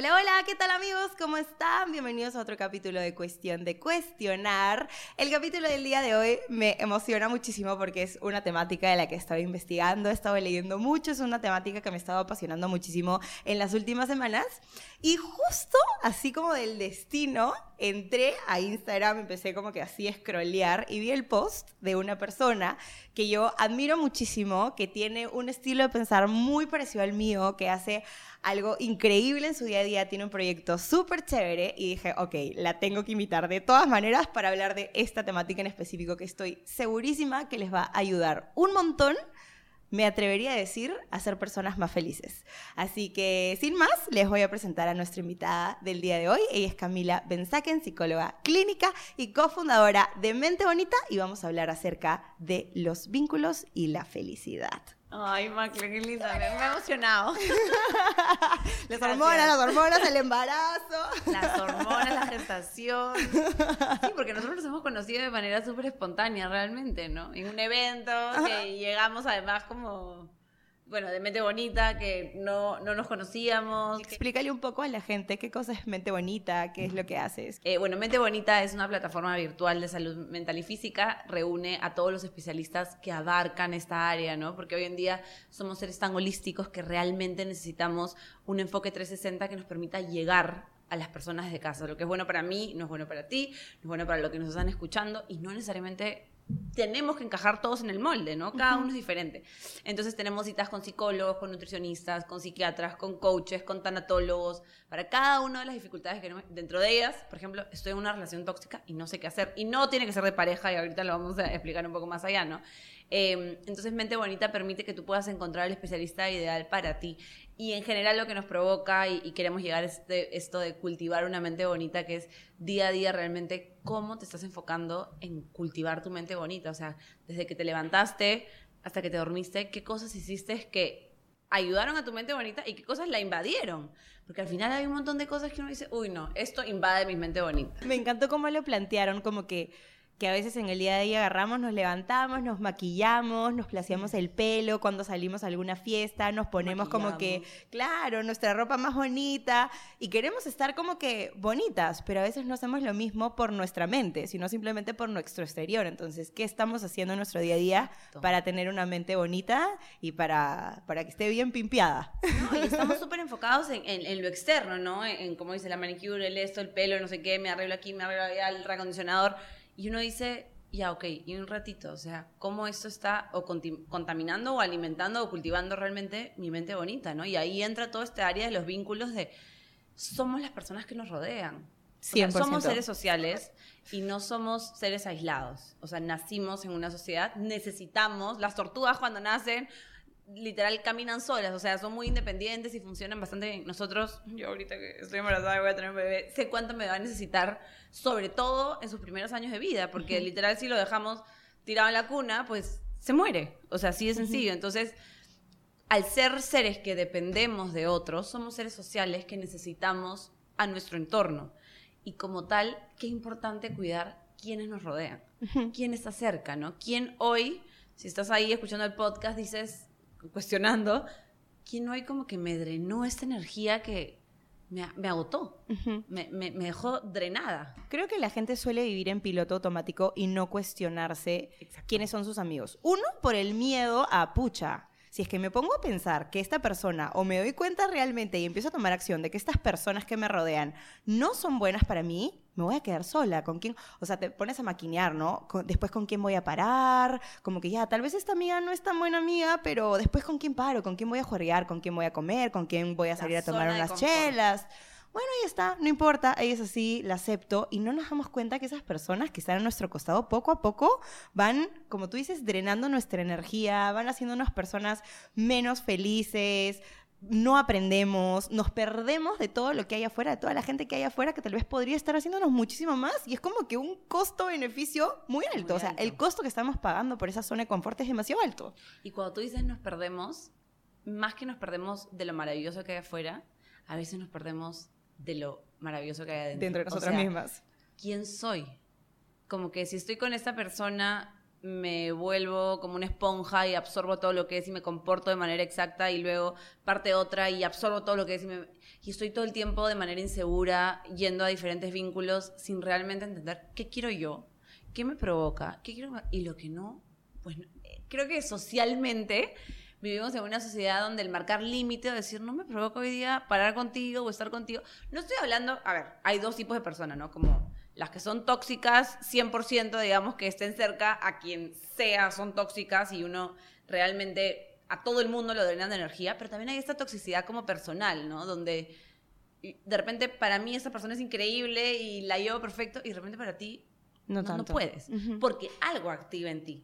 Hola, hola, ¿qué tal amigos? ¿Cómo están? Bienvenidos a otro capítulo de Cuestión de Cuestionar. El capítulo del día de hoy me emociona muchísimo porque es una temática de la que estaba investigando, he estado leyendo mucho, es una temática que me ha estado apasionando muchísimo en las últimas semanas. Y justo así como del destino, entré a Instagram, empecé como que así a scrollear y vi el post de una persona que yo admiro muchísimo, que tiene un estilo de pensar muy parecido al mío, que hace algo increíble en su día a día, tiene un proyecto súper chévere y dije, ok, la tengo que invitar de todas maneras para hablar de esta temática en específico que estoy segurísima que les va a ayudar un montón me atrevería a decir, a ser personas más felices. Así que, sin más, les voy a presentar a nuestra invitada del día de hoy. Ella es Camila Benzaken, psicóloga clínica y cofundadora de Mente Bonita, y vamos a hablar acerca de los vínculos y la felicidad. Ay, Macle, qué linda, me, he emocionado. las hormonas, las hormonas, el embarazo. Las hormonas, la gestación. Sí, porque nosotros nos hemos conocido de manera súper espontánea, realmente, ¿no? En un evento que llegamos además como bueno, de Mente Bonita, que no, no nos conocíamos. Explícale un poco a la gente qué cosa es Mente Bonita, qué es lo que haces. Eh, bueno, Mente Bonita es una plataforma virtual de salud mental y física, reúne a todos los especialistas que abarcan esta área, ¿no? Porque hoy en día somos seres tan holísticos que realmente necesitamos un enfoque 360 que nos permita llegar a las personas de casa. Lo que es bueno para mí no es bueno para ti, no es bueno para lo que nos están escuchando y no necesariamente tenemos que encajar todos en el molde, ¿no? Cada uno es diferente. Entonces tenemos citas con psicólogos, con nutricionistas, con psiquiatras, con coaches, con tanatólogos, para cada una de las dificultades que tenemos. Dentro de ellas, por ejemplo, estoy en una relación tóxica y no sé qué hacer. Y no tiene que ser de pareja, y ahorita lo vamos a explicar un poco más allá, ¿no? Em, entonces, Mente Bonita permite que tú puedas encontrar el especialista ideal para ti. Y en general lo que nos provoca y, queremos llegar a este, esto de cultivar una mente bonita, que es día a día realmente cómo te estás enfocando en cultivar tu mente bonita. O sea, desde que te levantaste hasta que te dormiste, qué cosas hiciste que ayudaron a tu mente bonita y qué cosas la invadieron. Porque al final hay un montón de cosas que uno dice, uy, no, esto invade mi mente bonita. Me encantó cómo lo plantearon, como que que a veces en el día de día agarramos, nos levantamos, nos maquillamos, nos placeamos el pelo, cuando salimos a alguna fiesta, nos ponemos como que, claro, nuestra ropa más bonita y queremos estar como que bonitas, pero a veces no hacemos lo mismo por nuestra mente, sino simplemente por nuestro exterior. Entonces, ¿qué estamos haciendo en nuestro día a día para tener una mente bonita y para, para que esté bien pimpeada? estamos súper enfocados en, en, lo externo, ¿no? En, en, como dice la manicure, el esto, el pelo, no sé qué, me arreglo aquí, me arreglo allá, el reacondicionador y uno dice, ya, ok, y un ratito, o sea, cómo esto está o contaminando o alimentando o cultivando realmente mi mente bonita, ¿no? Y ahí entra todo este área de los vínculos de somos las personas que nos rodean. somos seres sociales y no somos seres aislados. O sea, nacimos en una sociedad, necesitamos, las tortugas cuando nacen literal caminan solas, o sea, son muy independientes y funcionan bastante bien. Nosotros, yo ahorita que estoy embarazada y voy a tener un bebé, sé cuánto me va a necesitar, sobre todo en sus primeros años de vida, porque literal si lo dejamos tirado en la cuna, pues se muere. O sea, así de sencillo. Entonces, al ser seres que dependemos de otros, somos seres sociales que necesitamos a nuestro entorno. Y como tal, qué importante cuidar quienes nos rodean, quién está cerca, ¿no? Quién hoy, si estás ahí escuchando el podcast, dices, cuestionando, ¿quién hoy como que me drenó esta energía que me, me agotó? me, me, me, dejó drenada. Creo que la gente suele vivir en piloto automático y no cuestionarse quiénes son sus amigos. Uno, por el miedo a pucha. Si es que me pongo a pensar que esta persona, o me doy cuenta realmente y empiezo a tomar acción de que estas personas que me rodean no son buenas para mí, me voy a quedar sola. ¿Con quién? O sea, te pones a maquinear, ¿no? después con quién voy a parar, como que ya, tal vez esta amiga no es tan buena amiga, pero después con quién paro, con quién voy a jugar, con quién voy a comer, con quién voy a salir a tomar unas chelas. Bueno, ahí está, no importa, ahí es así, la acepto y no nos damos cuenta que esas personas que están a nuestro costado poco a poco van, como tú dices, drenando nuestra energía, van haciéndonos personas menos felices, no aprendemos, nos perdemos de todo lo que hay afuera, de toda la gente que hay afuera que tal vez podría estar haciéndonos muchísimo más. Y es como que un costo-beneficio muy alto. o sea, el costo que estamos pagando por esa zona de confort es demasiado alto. Y cuando tú dices nos perdemos, más que nos perdemos de lo maravilloso que hay afuera, a veces nos perdemos de lo maravilloso que hay adentro. Dentro de nosotras mismas. ¿Quién soy? Como que si estoy con esta persona me vuelvo como una esponja y absorbo todo lo que es y me comporto de manera exacta y luego parte otra y absorbo todo lo que es y, me, y estoy todo el tiempo de manera insegura yendo a diferentes vínculos sin realmente entender qué quiero yo, qué me provoca, qué quiero y lo que no, pues creo que socialmente vivimos en una sociedad donde el marcar límite o decir no me provoca hoy día parar contigo o estar contigo, no estoy hablando, a ver, hay dos tipos de personas, ¿no? Como las que son tóxicas, 100% digamos que estén cerca a quien sea son tóxicas y uno realmente a todo el mundo lo drenan de energía, pero también hay esta toxicidad como personal, ¿no? Donde de repente para mí esa persona es increíble y la llevo perfecto y de repente para ti no, no, puedes, porque algo activa en ti.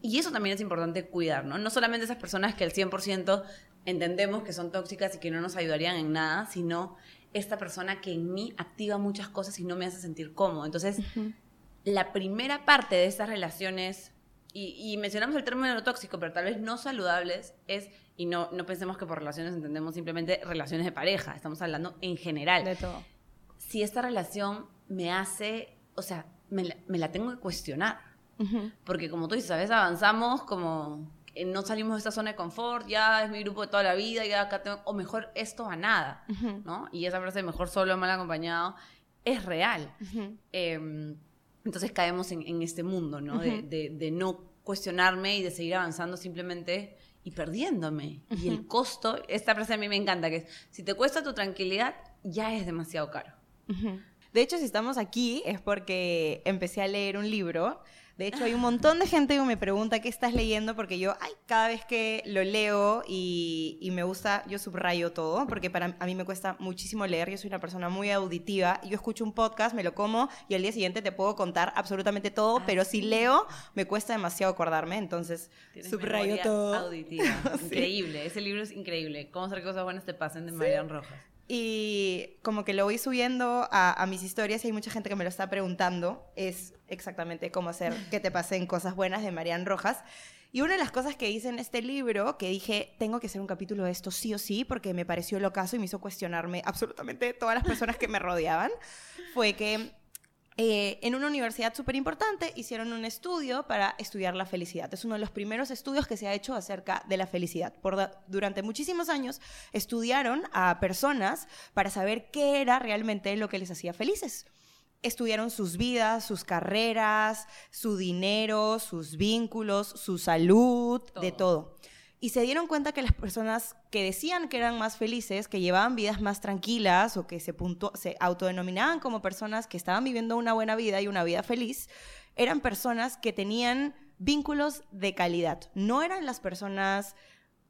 Y eso también es importante cuidar, ¿no? No solamente esas personas que al 100% entendemos que son tóxicas y que no nos ayudarían en nada, sino esta persona que en mí activa muchas cosas y no me hace sentir cómodo. Entonces, la primera parte de estas relaciones, y, mencionamos el término tóxico, pero tal vez no saludables, es, y no, no pensemos que por relaciones entendemos simplemente relaciones de pareja, estamos hablando en general. De todo. Si esta relación me hace, o sea, me la, me la tengo que cuestionar. Porque como tú dices, a veces avanzamos como no salimos de esta zona de confort, ya es mi grupo de toda la vida, ya acá tengo, o mejor esto a nada, ¿no? Y esa frase de mejor solo o mal acompañado es real. Em, entonces caemos en, este mundo, ¿no? de, no cuestionarme y de seguir avanzando simplemente y perdiéndome. Y el costo, esta frase a mí me encanta, que es, si te cuesta tu tranquilidad, ya es demasiado caro. De hecho, si estamos aquí es porque empecé a leer un libro de hecho, hay un montón de gente que me pregunta qué estás leyendo porque yo, ay, cada vez que lo leo y, y me gusta, yo subrayo todo porque para a mí me cuesta muchísimo leer. Yo soy una persona muy auditiva. Yo escucho un podcast, me lo como y al día siguiente te puedo contar absolutamente todo, ah, pero si leo me cuesta demasiado acordarme, entonces subrayo todo. Auditiva. Increíble. Ese libro es increíble. Cómo hacer cosas buenas te pasen de Marian Rojas. Y como que lo voy subiendo a, mis historias y hay mucha gente que me lo está preguntando. Es exactamente cómo hacer que te pasen cosas buenas de Marian Rojas. Y una de las cosas que hice en este libro, que dije, tengo que hacer un capítulo de esto sí o sí, porque me pareció lo caso y me hizo cuestionarme absolutamente todas las personas que me rodeaban, fue que eh, en una universidad súper importante hicieron un estudio para estudiar la felicidad. Es uno de los primeros estudios que se ha hecho acerca de la felicidad. Por durante muchísimos años estudiaron a personas para saber qué era realmente lo que les hacía felices. Estudiaron sus vidas, sus carreras, su dinero, sus vínculos, su salud, de todo y se dieron cuenta que las personas que decían que eran más felices, que llevaban vidas más tranquilas o que se, autodenominaban como personas que estaban viviendo una buena vida y una vida feliz, eran personas que tenían vínculos de calidad. No eran las personas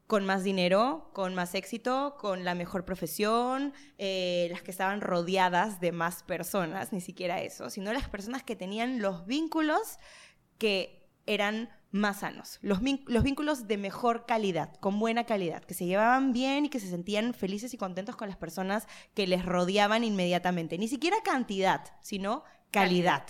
con más dinero, con más éxito, con la mejor profesión, eh, las que estaban rodeadas de más personas, ni siquiera eso, sino las personas que tenían los vínculos que eran más sanos, los, los, vínculos de mejor calidad, con buena calidad, que se llevaban bien y que se sentían felices y contentos con las personas que les rodeaban inmediatamente. Ni siquiera cantidad, sino calidad.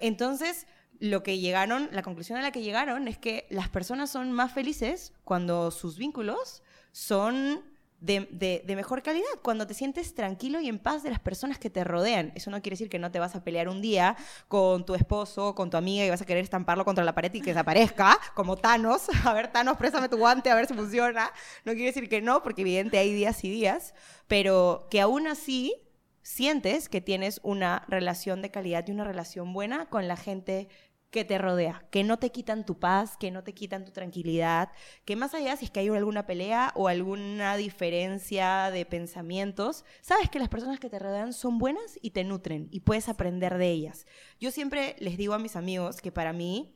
Entonces, lo que llegaron, la conclusión a la que llegaron es que las personas son más felices cuando sus vínculos son de, mejor calidad, cuando te sientes tranquilo y en paz de las personas que te rodean. Eso no quiere decir que no te vas a pelear un día con tu esposo, con tu amiga y vas a querer estamparlo contra la pared y que desaparezca, como Thanos. A ver, Thanos, préstame tu guante a ver si funciona. No quiere decir que no, porque evidente hay días y días, pero que aún así sientes que tienes una relación de calidad y una relación buena con la gente que te rodea, que no te quitan tu paz, que no te quitan tu tranquilidad, que más allá si es que hay alguna pelea o alguna diferencia de pensamientos, sabes que las personas que te rodean son buenas y te nutren y puedes aprender de ellas. Yo siempre les digo a mis amigos que para mí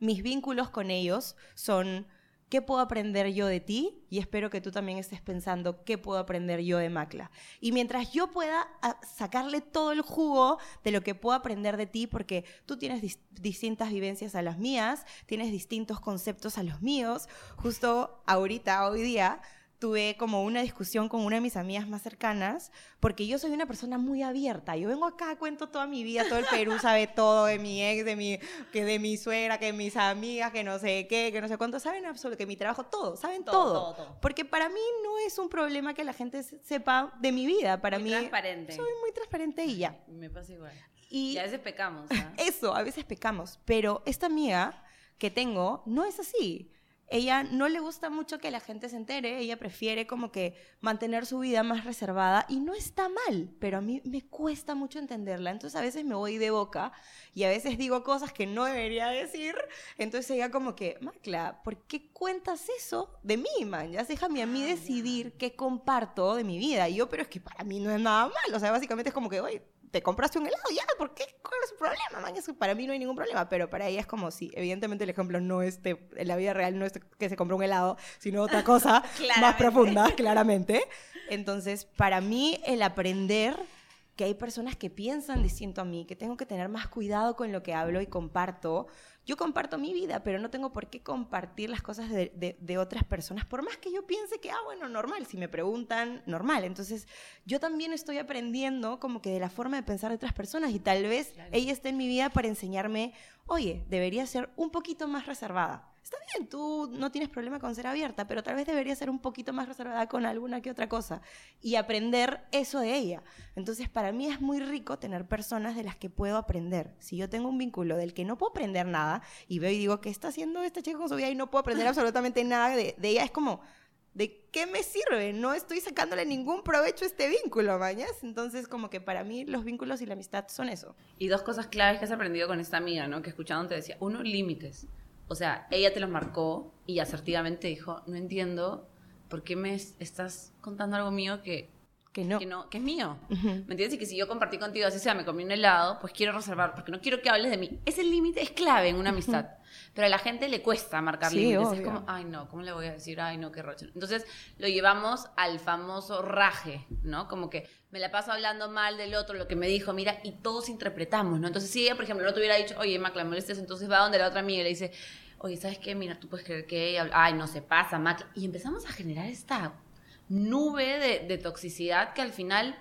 mis vínculos con ellos son ¿Qué puedo aprender yo de ti? Y espero que tú también estés pensando, ¿qué puedo aprender yo de Macla? Y mientras yo pueda ah, sacarle todo el jugo de lo que puedo aprender de ti, porque tú tienes distintas vivencias a las mías, tienes distintos conceptos a los míos, justo ahorita, hoy día, tuve como una discusión con una de mis amigas más cercanas, porque yo soy una persona muy abierta. Yo vengo acá, cuento toda mi vida, todo el Perú sabe todo de mi ex, de mi, que de mi suegra, que de mis amigas, que no sé qué, que no sé cuánto, saben absolutamente, que mi trabajo, todo, saben todo, Porque para mí no es un problema que la gente sepa de mi vida, para muy mí... transparente. Soy muy transparente y ya. Me pasa igual. Y, a veces pecamos. ¿ah? Eso, a veces pecamos, pero esta amiga que tengo no es así ella no le gusta mucho que la gente se entere, ella prefiere como que mantener su vida más reservada y no está mal, pero a mí me cuesta mucho entenderla, entonces a veces me voy de boca y a veces digo cosas que no debería decir, entonces ella como que, Macla, ¿por qué cuentas eso de mí, man? Ya déjame a mí ah, decidir qué comparto de mi vida, y yo, pero es que para mí no es nada mal, o sea, básicamente es como que, oye, te compraste un helado, ya, ¿por qué? ¿Cuál es el problema, man? Eso para mí no hay ningún problema, pero para ella es como si, evidentemente el ejemplo no es, en la vida real no es que se compró un helado, sino otra cosa más profunda, claramente. Entonces, para mí el aprender que hay personas que piensan distinto a mí, que tengo que tener más cuidado con lo que hablo y comparto, yo comparto mi vida, pero no tengo por qué compartir las cosas de, otras personas, por más que yo piense que, ah, bueno, normal, si me preguntan, normal. Entonces, yo también estoy aprendiendo como que de la forma de pensar de otras personas y tal vez ella esté en mi vida para enseñarme, oye, debería ser un poquito más reservada está bien, tú no tienes problema con ser abierta, pero tal vez debería ser un poquito más reservada con alguna que otra cosa y aprender eso de ella. Entonces, para mí es muy rico tener personas de las que puedo aprender. Si yo tengo un vínculo del que no puedo aprender nada y veo y digo, ¿qué está haciendo esta chica con su vida y no puedo aprender absolutamente nada de, ella? Es como, ¿de qué me sirve? No estoy sacándole ningún provecho a este vínculo, mañas. Entonces, como que para mí los vínculos y la amistad son eso. Y dos cosas claves que has aprendido con esta amiga, ¿no? Que escuchando te decía, uno, límites. O sea, ella te los marcó y asertivamente dijo, no entiendo por qué me estás contando algo mío que, que no. que, es mío. ¿Me entiendes? Y que si yo compartí contigo, así sea, me comí un helado, pues quiero reservar, porque no quiero que hables de mí. Ese límite es clave en una amistad. Pero a la gente le cuesta marcar límites. Es como, ay, no, ¿cómo le voy a decir? Ay, no, qué roche. Entonces lo llevamos al famoso raje, ¿no? Como que me la paso hablando mal del otro, lo que me dijo, mira, y todos interpretamos, ¿no? Entonces, si ella, por ejemplo, no te hubiera dicho, oye, Mac, la molestes, entonces va donde la otra amiga y le dice, oye, ¿sabes qué? Mira, tú puedes creer que ella, ay, no se pasa, Mac. Y empezamos a generar esta nube de, toxicidad que al final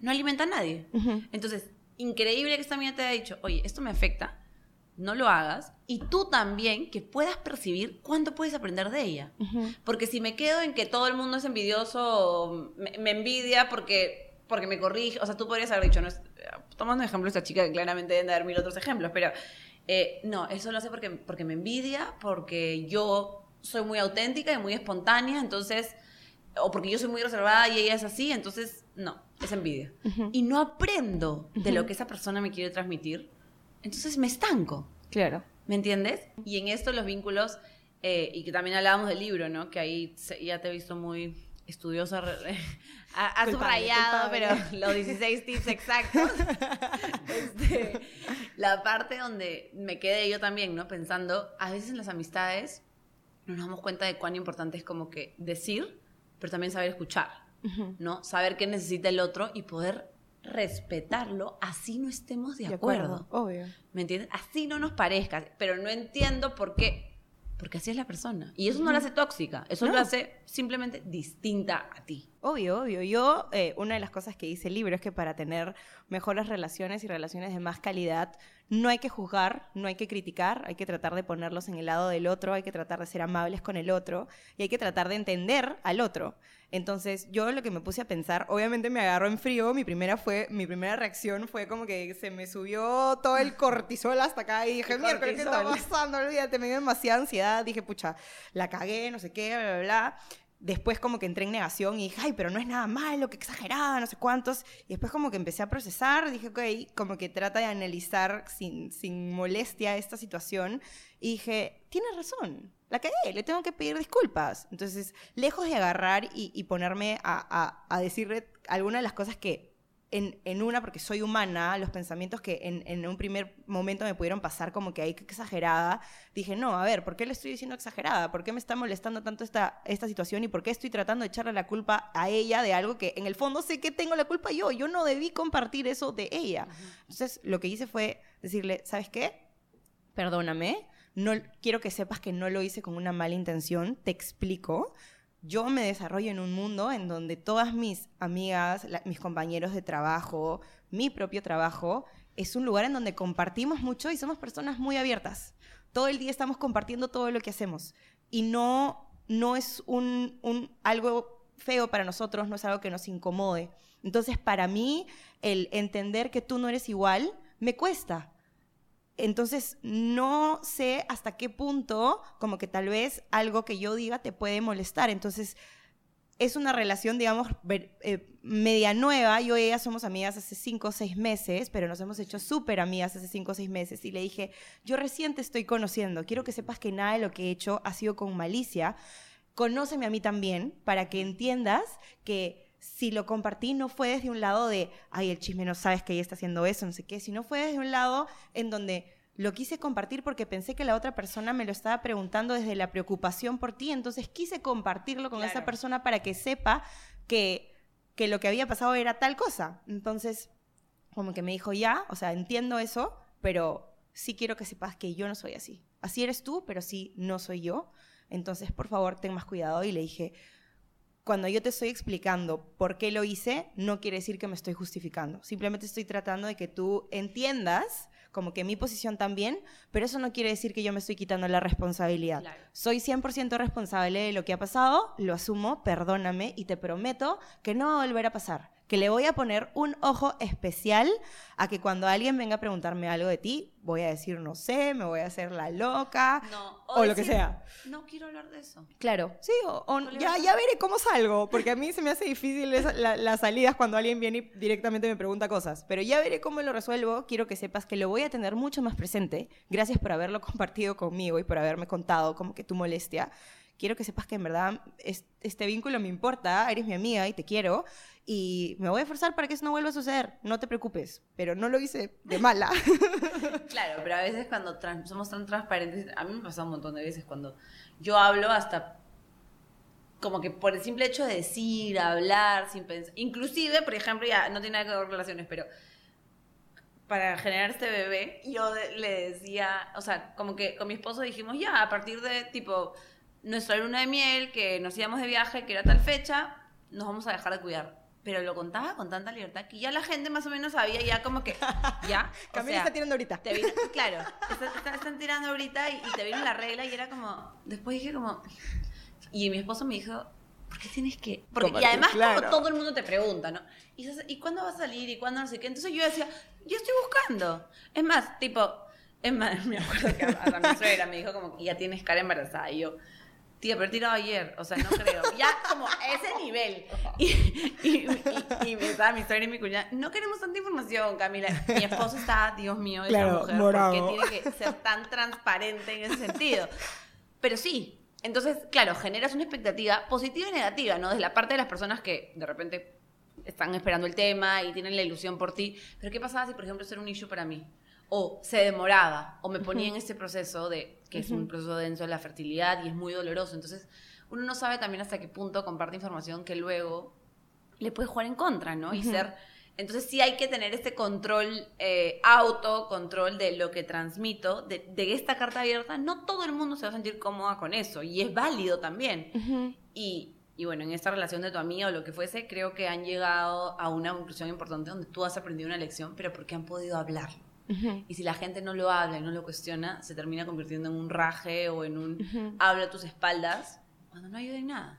no alimenta a nadie. Entonces, increíble que esta amiga te haya dicho, oye, esto me afecta, no lo hagas, y tú también que puedas percibir cuánto puedes aprender de ella. Porque si me quedo en que todo el mundo es envidioso, me, envidia porque, porque me corrige, o sea, tú podrías haber dicho, no tomando ejemplo esta chica que claramente deben de haber mil otros ejemplos, pero eh, no, eso lo hace porque, porque me envidia, porque yo soy muy auténtica y muy espontánea, entonces, o porque yo soy muy reservada y ella es así, entonces, no, es envidia. Y no aprendo de lo que esa persona me quiere transmitir, entonces me estanco. Claro. ¿Me entiendes? Y en esto los vínculos, eh, y que también hablábamos del libro, ¿no? Que ahí ya te he visto muy estudiosa, ha, subrayado, pero los 16 tips exactos. Este, la parte donde me quedé yo también, ¿no? Pensando, a veces en las amistades nos damos cuenta de cuán importante es como que decir, pero también saber escuchar, ¿no? Saber qué necesita el otro y poder respetarlo, así no estemos de, acuerdo. Obvio. ¿Me entiendes? Así no nos parezca, pero no entiendo por qué porque así es la persona. Y eso no la hace tóxica, eso lo hace simplemente distinta a ti. Obvio, obvio. Yo, eh, una de las cosas que dice el libro es que para tener mejores relaciones y relaciones de más calidad, no hay que juzgar, no hay que criticar, hay que tratar de ponerlos en el lado del otro, hay que tratar de ser amables con el otro y hay que tratar de entender al otro. Entonces, yo lo que me puse a pensar, obviamente me agarró en frío, mi primera fue mi primera reacción fue como que se me subió todo el cortisol hasta acá y dije, mira, ¿qué está pasando? Olvídate, me dio demasiada ansiedad, dije, pucha, la cagué, no sé qué, bla, bla, bla después como que entré en negación y dije, ay, pero no es nada malo, que exagerada, no sé cuántos. Y después como que empecé a procesar, dije, ok, como que trata de analizar sin, sin molestia esta situación. Y dije, tienes razón, la cagué, le tengo que pedir disculpas. Entonces, lejos de agarrar y, ponerme a, a, a decirle algunas de las cosas que en, una, porque soy humana, los pensamientos que en, un primer momento me pudieron pasar como que hay que exagerada, dije, no, a ver, ¿por qué le estoy diciendo exagerada? ¿Por qué me está molestando tanto esta, esta situación? ¿Y por qué estoy tratando de echarle la culpa a ella de algo que en el fondo sé que tengo la culpa yo? Yo no debí compartir eso de ella. Entonces, lo que hice fue decirle, ¿sabes qué? Perdóname, no, quiero que sepas que no lo hice con una mala intención, te explico yo me desarrollo en un mundo en donde todas mis amigas, mis compañeros de trabajo, mi propio trabajo, es un lugar en donde compartimos mucho y somos personas muy abiertas. Todo el día estamos compartiendo todo lo que hacemos y no, no es un, un algo feo para nosotros, no es algo que nos incomode. Entonces, para mí, el entender que tú no eres igual me cuesta. Entonces, no sé hasta qué punto, como que tal vez algo que yo diga te puede molestar. Entonces, es una relación, digamos, eh, media nueva. Yo y ella somos amigas hace cinco o seis meses, pero nos hemos hecho súper amigas hace cinco o seis meses. Y le dije, yo recién te estoy conociendo. Quiero que sepas que nada de lo que he hecho ha sido con malicia. Conóceme a mí también para que entiendas que si lo compartí no fue desde un lado de, ay, el chisme no sabes que ella está haciendo eso, no sé qué, sino fue desde un lado en donde lo quise compartir porque pensé que la otra persona me lo estaba preguntando desde la preocupación por ti, entonces quise compartirlo con esa persona para que sepa que, que lo que había pasado era tal cosa. Entonces, como que me dijo, ya, o sea, entiendo eso, pero sí quiero que sepas que yo no soy así. Así eres tú, pero sí no soy yo. Entonces, por favor, ten más cuidado. Y le dije, cuando yo te estoy explicando por qué lo hice, no quiere decir que me estoy justificando. Simplemente estoy tratando de que tú entiendas como que mi posición también, pero eso no quiere decir que yo me estoy quitando la responsabilidad. Soy 100% responsable de lo que ha pasado, lo asumo, perdóname y te prometo que no va a volver a pasar que le voy a poner un ojo especial a que cuando alguien venga a preguntarme algo de ti, voy a decir no sé, me voy a hacer la loca o, lo que sea. No quiero hablar de eso. Claro, sí, o, ya, ya veré cómo salgo, porque a mí se me hace difícil las salidas cuando alguien viene y directamente me pregunta cosas, pero ya veré cómo lo resuelvo. Quiero que sepas que lo voy a tener mucho más presente. Gracias por haberlo compartido conmigo y por haberme contado como que tu molestia quiero que sepas que en verdad este vínculo me importa, eres mi amiga y te quiero, y me voy a esforzar para que eso no vuelva a suceder, no te preocupes, pero no lo hice de mala. claro, pero a veces cuando somos tan transparentes, a mí me pasa un montón de veces cuando yo hablo hasta como que por el simple hecho de decir, hablar, sin pensar, inclusive, por ejemplo, ya no tiene nada que ver con relaciones, pero para generar este bebé, yo le decía, o sea, como que con mi esposo dijimos, ya, a partir de tipo nuestra luna de miel, que nos íbamos de viaje, que era tal fecha, nos vamos a dejar de cuidar. Pero lo contaba con tanta libertad que ya la gente más o menos sabía ya como que, ya. Camila está tirando ahorita. Te claro, están tirando ahorita y, te vino la regla y era como, después dije como, y mi esposo me dijo, ¿por qué tienes que...? Porque, y además todo el mundo te pregunta, ¿no? Y, ¿Y cuándo va a salir? ¿Y cuándo no sé qué? Entonces yo decía, yo estoy buscando. Es más, tipo, es más, me acuerdo que a, mi suegra me dijo como, ya tienes cara embarazada. Y yo, Tía, pero he tirado ayer, o sea, no creo. Ya como a ese nivel. Y, y, y, me estaba mi historia y mi cuñada, no queremos tanta información, Camila. Mi esposo está, Dios mío, esa mujer, porque tiene que ser tan transparente en ese sentido. Pero sí, entonces, claro, generas una expectativa positiva y negativa, ¿no? Desde la parte de las personas que de repente están esperando el tema y tienen la ilusión por ti. Pero ¿qué pasaba si, por ejemplo, eso era un issue para mí? O se demoraba, o me ponía en ese proceso de que es un proceso denso de la fertilidad y es muy doloroso. Entonces, uno no sabe también hasta qué punto comparte información que luego le puede jugar en contra, ¿no? Y ser... Entonces sí hay que tener este control eh, auto, control de lo que transmito, de, esta carta abierta. No todo el mundo se va a sentir cómoda con eso y es válido también. y, y, bueno, en esta relación de tu amiga o lo que fuese, creo que han llegado a una conclusión importante donde tú has aprendido una lección, pero porque han podido hablarlo. Y si la gente no lo habla y no lo cuestiona, se termina convirtiendo en un raje o en un habla a tus espaldas cuando no ayuda en nada.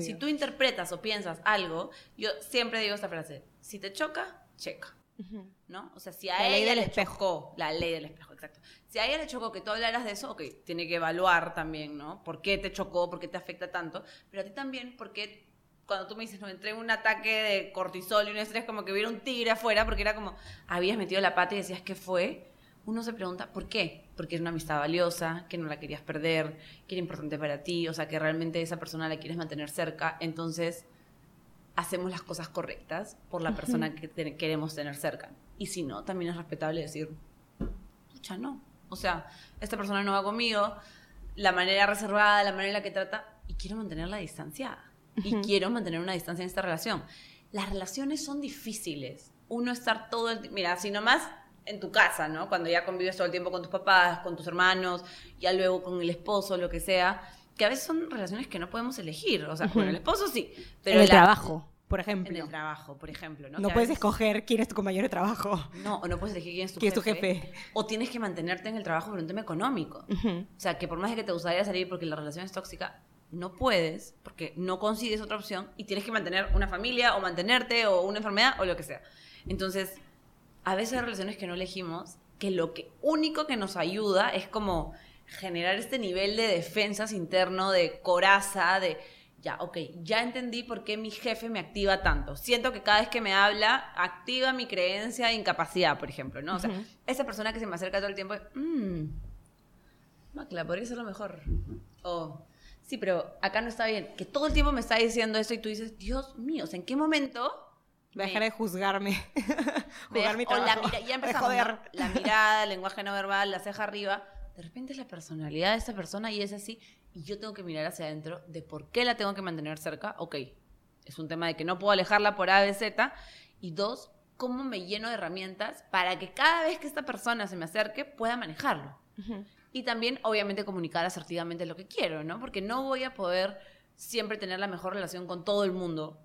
Si tú interpretas o piensas algo, yo siempre digo esta frase, si te choca, checa. ¿No? O sea, si a ella le chocó, la ley del espejo, exacto. Si a ella le chocó que tú hablaras de eso, ok, tiene que evaluar también, ¿no? ¿Por qué te chocó? ¿Por qué te afecta tanto? Pero a ti también, ¿por qué cuando tú me dices, no, entré en un ataque de cortisol y un estrés, como que hubiera un tigre afuera, porque era como, habías metido la pata y decías, ¿qué fue? Uno se pregunta, ¿por qué? Porque es una amistad valiosa, que no la querías perder, que era importante para ti, o sea, que realmente esa persona la quieres mantener cerca, entonces hacemos las cosas correctas por la persona que queremos tener cerca. Y si no, también es respetable decir, pucha, no. O sea, esta persona no va conmigo, la manera reservada, la manera en la que trata, y quiero mantenerla distanciada y quiero mantener una distancia en esta relación. Las relaciones son difíciles. Uno estar todo el tiempo, mira, si nomás en tu casa, ¿no? Cuando ya convives todo el tiempo con tus papás, con tus hermanos, ya luego con el esposo, lo que sea, que a veces son relaciones que no podemos elegir. O sea, con el esposo sí, pero en el la- trabajo, por ejemplo. En el trabajo, por ejemplo, ¿no? no puedes veces- escoger quién es tu compañero de trabajo. No, o no puedes elegir quién es tu ¿Quién es tu jefe. jefe? O tienes que mantenerte en el trabajo por un tema económico. Ujú. O sea, que por más de que te gustaría salir porque la relación es tóxica, no puedes porque no consigues otra opción y tienes que mantener una familia o mantenerte o una enfermedad o lo que sea. Entonces, a veces hay relaciones que no elegimos que lo que único que nos ayuda es como generar este nivel de defensas interno, de coraza, de ya, ok, ya entendí por qué mi jefe me activa tanto. Siento que cada vez que me habla, activa mi creencia de incapacidad, por ejemplo, ¿no? O sea, esa persona que se me acerca todo el tiempo, mmm, Macla, podría ser lo mejor. O, sí, pero acá no está bien. Que todo el tiempo me está diciendo esto y tú dices, Dios mío, ¿en qué momento? Voy a dejar de juzgarme. me- Jugar mi o la trabajo. ya empezamos, joder. La mirada, el lenguaje no verbal, la ceja arriba. De repente es la personalidad de esta persona y es así. Y yo tengo que mirar hacia adentro de por qué la tengo que mantener cerca. Ok, es un tema de que no puedo alejarla por A, B, Z. Y dos, cómo me lleno de herramientas para que cada vez que esta persona se me acerque pueda manejarlo. Ujú. Y también, obviamente, comunicar asertivamente lo que quiero, ¿no? Porque no voy a poder siempre tener la mejor relación con todo el mundo.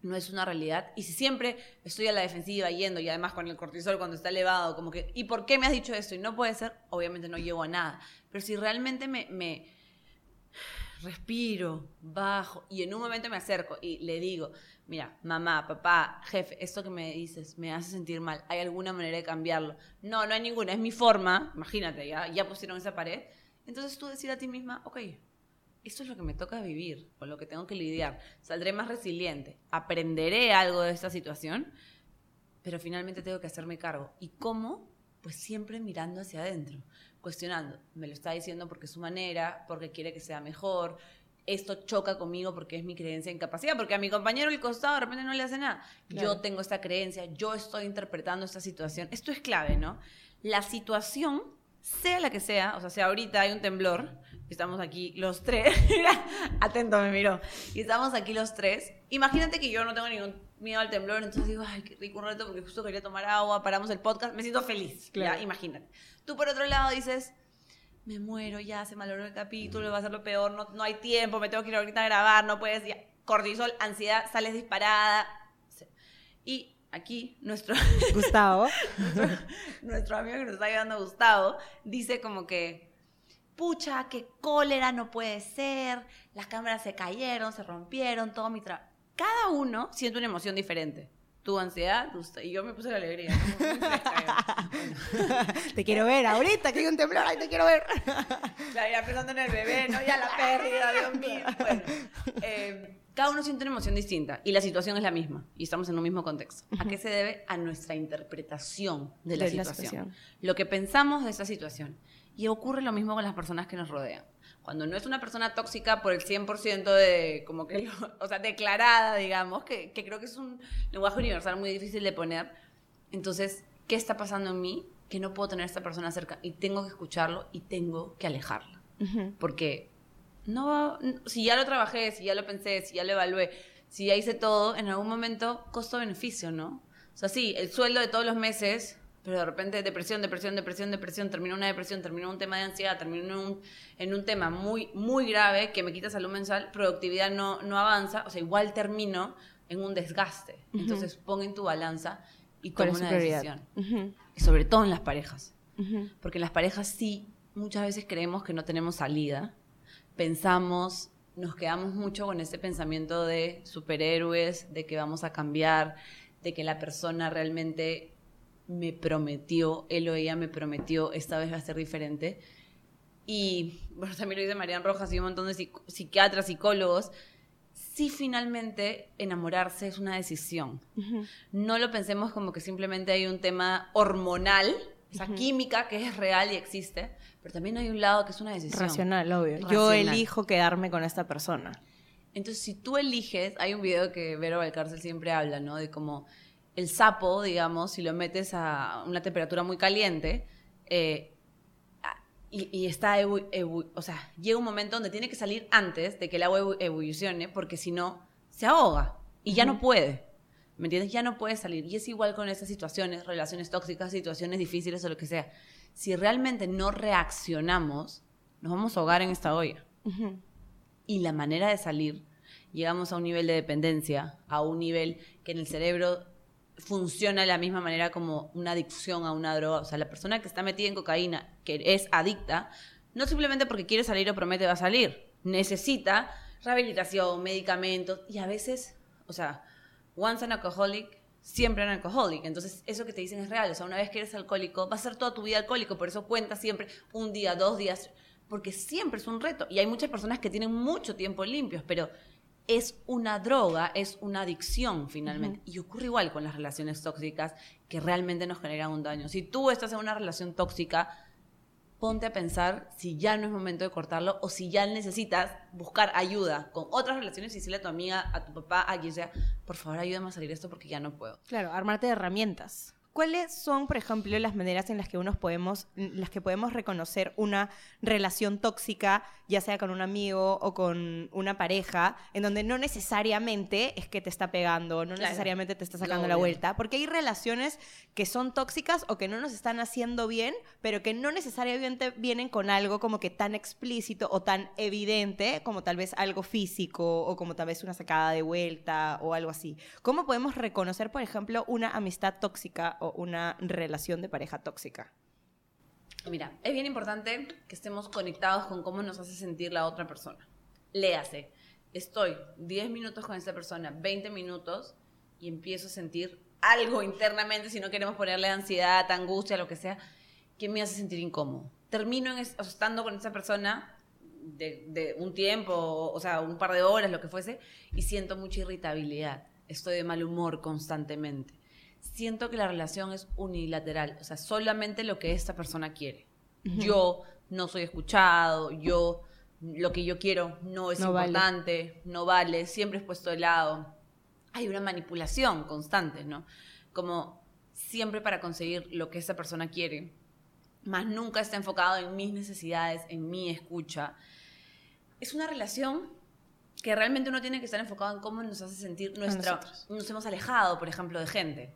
No es una realidad. Y si siempre estoy a la defensiva yendo y además con el cortisol cuando está elevado, como que, ¿y por qué me has dicho esto? Y no puede ser, obviamente no llego a nada. Pero si realmente me, me respiro, bajo y en un momento me acerco y le digo, mira, mamá, papá, jefe, esto que me dices me hace sentir mal, ¿hay alguna manera de cambiarlo? No, no hay ninguna, es mi forma, imagínate, ya, ya pusieron esa pared. Entonces tú decir a ti misma, ok, esto es lo que me toca vivir, con lo que tengo que lidiar, saldré más resiliente, aprenderé algo de esta situación, pero finalmente tengo que hacerme cargo. ¿Y cómo? Pues siempre mirando hacia adentro, cuestionando. Me lo está diciendo porque es su manera, porque quiere que sea mejor. Esto choca conmigo porque es mi creencia de incapacidad, porque a mi compañero del costado de repente no le hace nada. Claro. Yo tengo esta creencia, yo estoy interpretando esta situación. Esto es clave, ¿no? La situación, sea la que sea, o sea, si ahorita hay un temblor, estamos aquí los tres, atento me miró, y estamos aquí los tres, imagínate que yo no tengo ningún miedo al temblor, entonces digo, ay, qué rico un rato porque justo quería tomar agua, paramos el podcast, me siento feliz, Claro. ¿ya? Imagínate. Tú por otro lado dices, me muero ya, se malogró el capítulo, va a ser lo peor, no, no hay tiempo, me tengo que ir ahorita a grabar, no puedes, ya. cortisol, ansiedad, sales disparada. Y aquí nuestro, Gustavo. nuestro amigo que nos está ayudando, Gustavo, dice como que, pucha, qué cólera, no puede ser, las cámaras se cayeron, se rompieron, todo mi trabajo. Cada uno siente una emoción diferente. Tu ansiedad, tu- y yo me puse la alegría. ¿no? Muy fresca, yo. te quiero ver ahorita que hay un temblor, ay, te quiero ver. Claro, ya pensando en el bebé, ¿no? Ya la pérdida, Dios mío. Bueno, eh, cada uno siente una emoción distinta y la situación es la misma y estamos en un mismo contexto. ¿A qué se debe? A nuestra interpretación de la, De la situación. situación. Lo que pensamos de esa situación. Y ocurre lo mismo con las personas que nos rodean. Cuando no es una persona tóxica por el 100% de, como que, lo- o sea, declarada, digamos, que, que creo que es un lenguaje universal muy difícil de poner. Entonces, ¿qué está pasando en mí? Que no puedo tener a esta persona cerca y tengo que escucharlo y tengo que alejarla. Porque no si ya lo trabajé, si ya lo pensé, si ya lo evalué, si ya hice todo, en algún momento costo-beneficio, ¿no? O sea, sí, el sueldo de todos los meses, pero de repente depresión, depresión, depresión, depresión, termino una depresión, termino un tema de ansiedad, termino en un, en un tema muy, muy grave que me quita salud mensual, productividad no, no avanza, o sea, igual termino en un desgaste. Entonces, pon en tu balanza y ¿Cuál toma una decisión. Y sobre todo en las parejas. ujú. Porque en las parejas sí, muchas veces creemos que no tenemos salida. Pensamos, nos quedamos mucho con ese pensamiento de superhéroes, de que vamos a cambiar, de que la persona realmente me prometió, él o ella me prometió, esta vez va a ser diferente. Y, bueno, también lo dice Marian Rojas y un montón de psic- psiquiatras, psicólogos. Sí, finalmente, enamorarse es una decisión no lo pensemos como que simplemente hay un tema hormonal, esa química que es real y existe, pero también hay un lado que es una decisión. Racional, obvio. Yo Racional. elijo quedarme con esta persona. Entonces, si tú eliges, hay un video que Vero Valcárcel siempre habla, ¿no? De como el sapo, digamos, si lo metes a una temperatura muy caliente, eh, y, y está, ebu- ebu- o sea, llega un momento donde tiene que salir antes de que el agua ebu- evolucione, porque si no, se ahoga y ya no puede. ¿Me entiendes? Ya no puede salir. Y es igual con esas situaciones, relaciones tóxicas, situaciones difíciles o lo que sea. Si realmente no reaccionamos, nos vamos a ahogar en esta olla. Y la manera de salir, llegamos a un nivel de dependencia, a un nivel que en el cerebro funciona de la misma manera como una adicción a una droga. O sea, la persona que está metida en cocaína, que es adicta, no simplemente porque quiere salir o promete va a salir, necesita rehabilitación, medicamentos y a veces, o sea, once an alcoholic, siempre an alcoholic. Entonces, eso que te dicen es real. O sea, una vez que eres alcohólico, va a ser toda tu vida alcohólico. Por eso cuenta siempre un día, dos días, porque siempre es un reto. Y hay muchas personas que tienen mucho tiempo limpios, pero es una droga, es una adicción finalmente. Y ocurre igual con las relaciones tóxicas que realmente nos generan un daño. Si tú estás en una relación tóxica, ponte a pensar si ya no es momento de cortarlo o si ya necesitas buscar ayuda con otras relaciones y decirle a tu amiga, a tu papá, a quien sea, por favor ayúdame a salir de esto porque ya no puedo. Claro, armarte de herramientas. ¿Cuáles son, por ejemplo, las maneras en las que unos podemos, las que podemos reconocer una relación tóxica, ya sea con un amigo o con una pareja, en donde no necesariamente es que te está pegando, no necesariamente te está sacando la vuelta? Porque hay relaciones que son tóxicas o que no nos están haciendo bien, pero que no necesariamente vienen con algo como que tan explícito o tan evidente como tal vez algo físico o como tal vez una sacada de vuelta o algo así. ¿Cómo podemos reconocer, por ejemplo, una amistad tóxica o una relación de pareja tóxica? Mira, es bien importante que estemos conectados con cómo nos hace sentir la otra persona. Léase, estoy 10 minutos con esta persona, 20 minutos, y empiezo a sentir algo internamente, si no queremos ponerle ansiedad, angustia, lo que sea, que me hace sentir incómodo. Termino estando con esa persona de, de, un tiempo, o sea, un par de horas, lo que fuese, y siento mucha irritabilidad. Estoy de mal humor constantemente siento que la relación es unilateral, o sea, solamente lo que esta persona quiere. Yo no soy escuchado, yo lo que yo quiero no es importante, no vale, siempre es puesto de lado. Hay una manipulación constante, ¿no? Como siempre para conseguir lo que esta persona quiere, más nunca está enfocado en mis necesidades, en mi escucha. Es una relación que realmente uno tiene que estar enfocado en cómo nos hace sentir nuestra... Nos hemos alejado, por ejemplo, de gente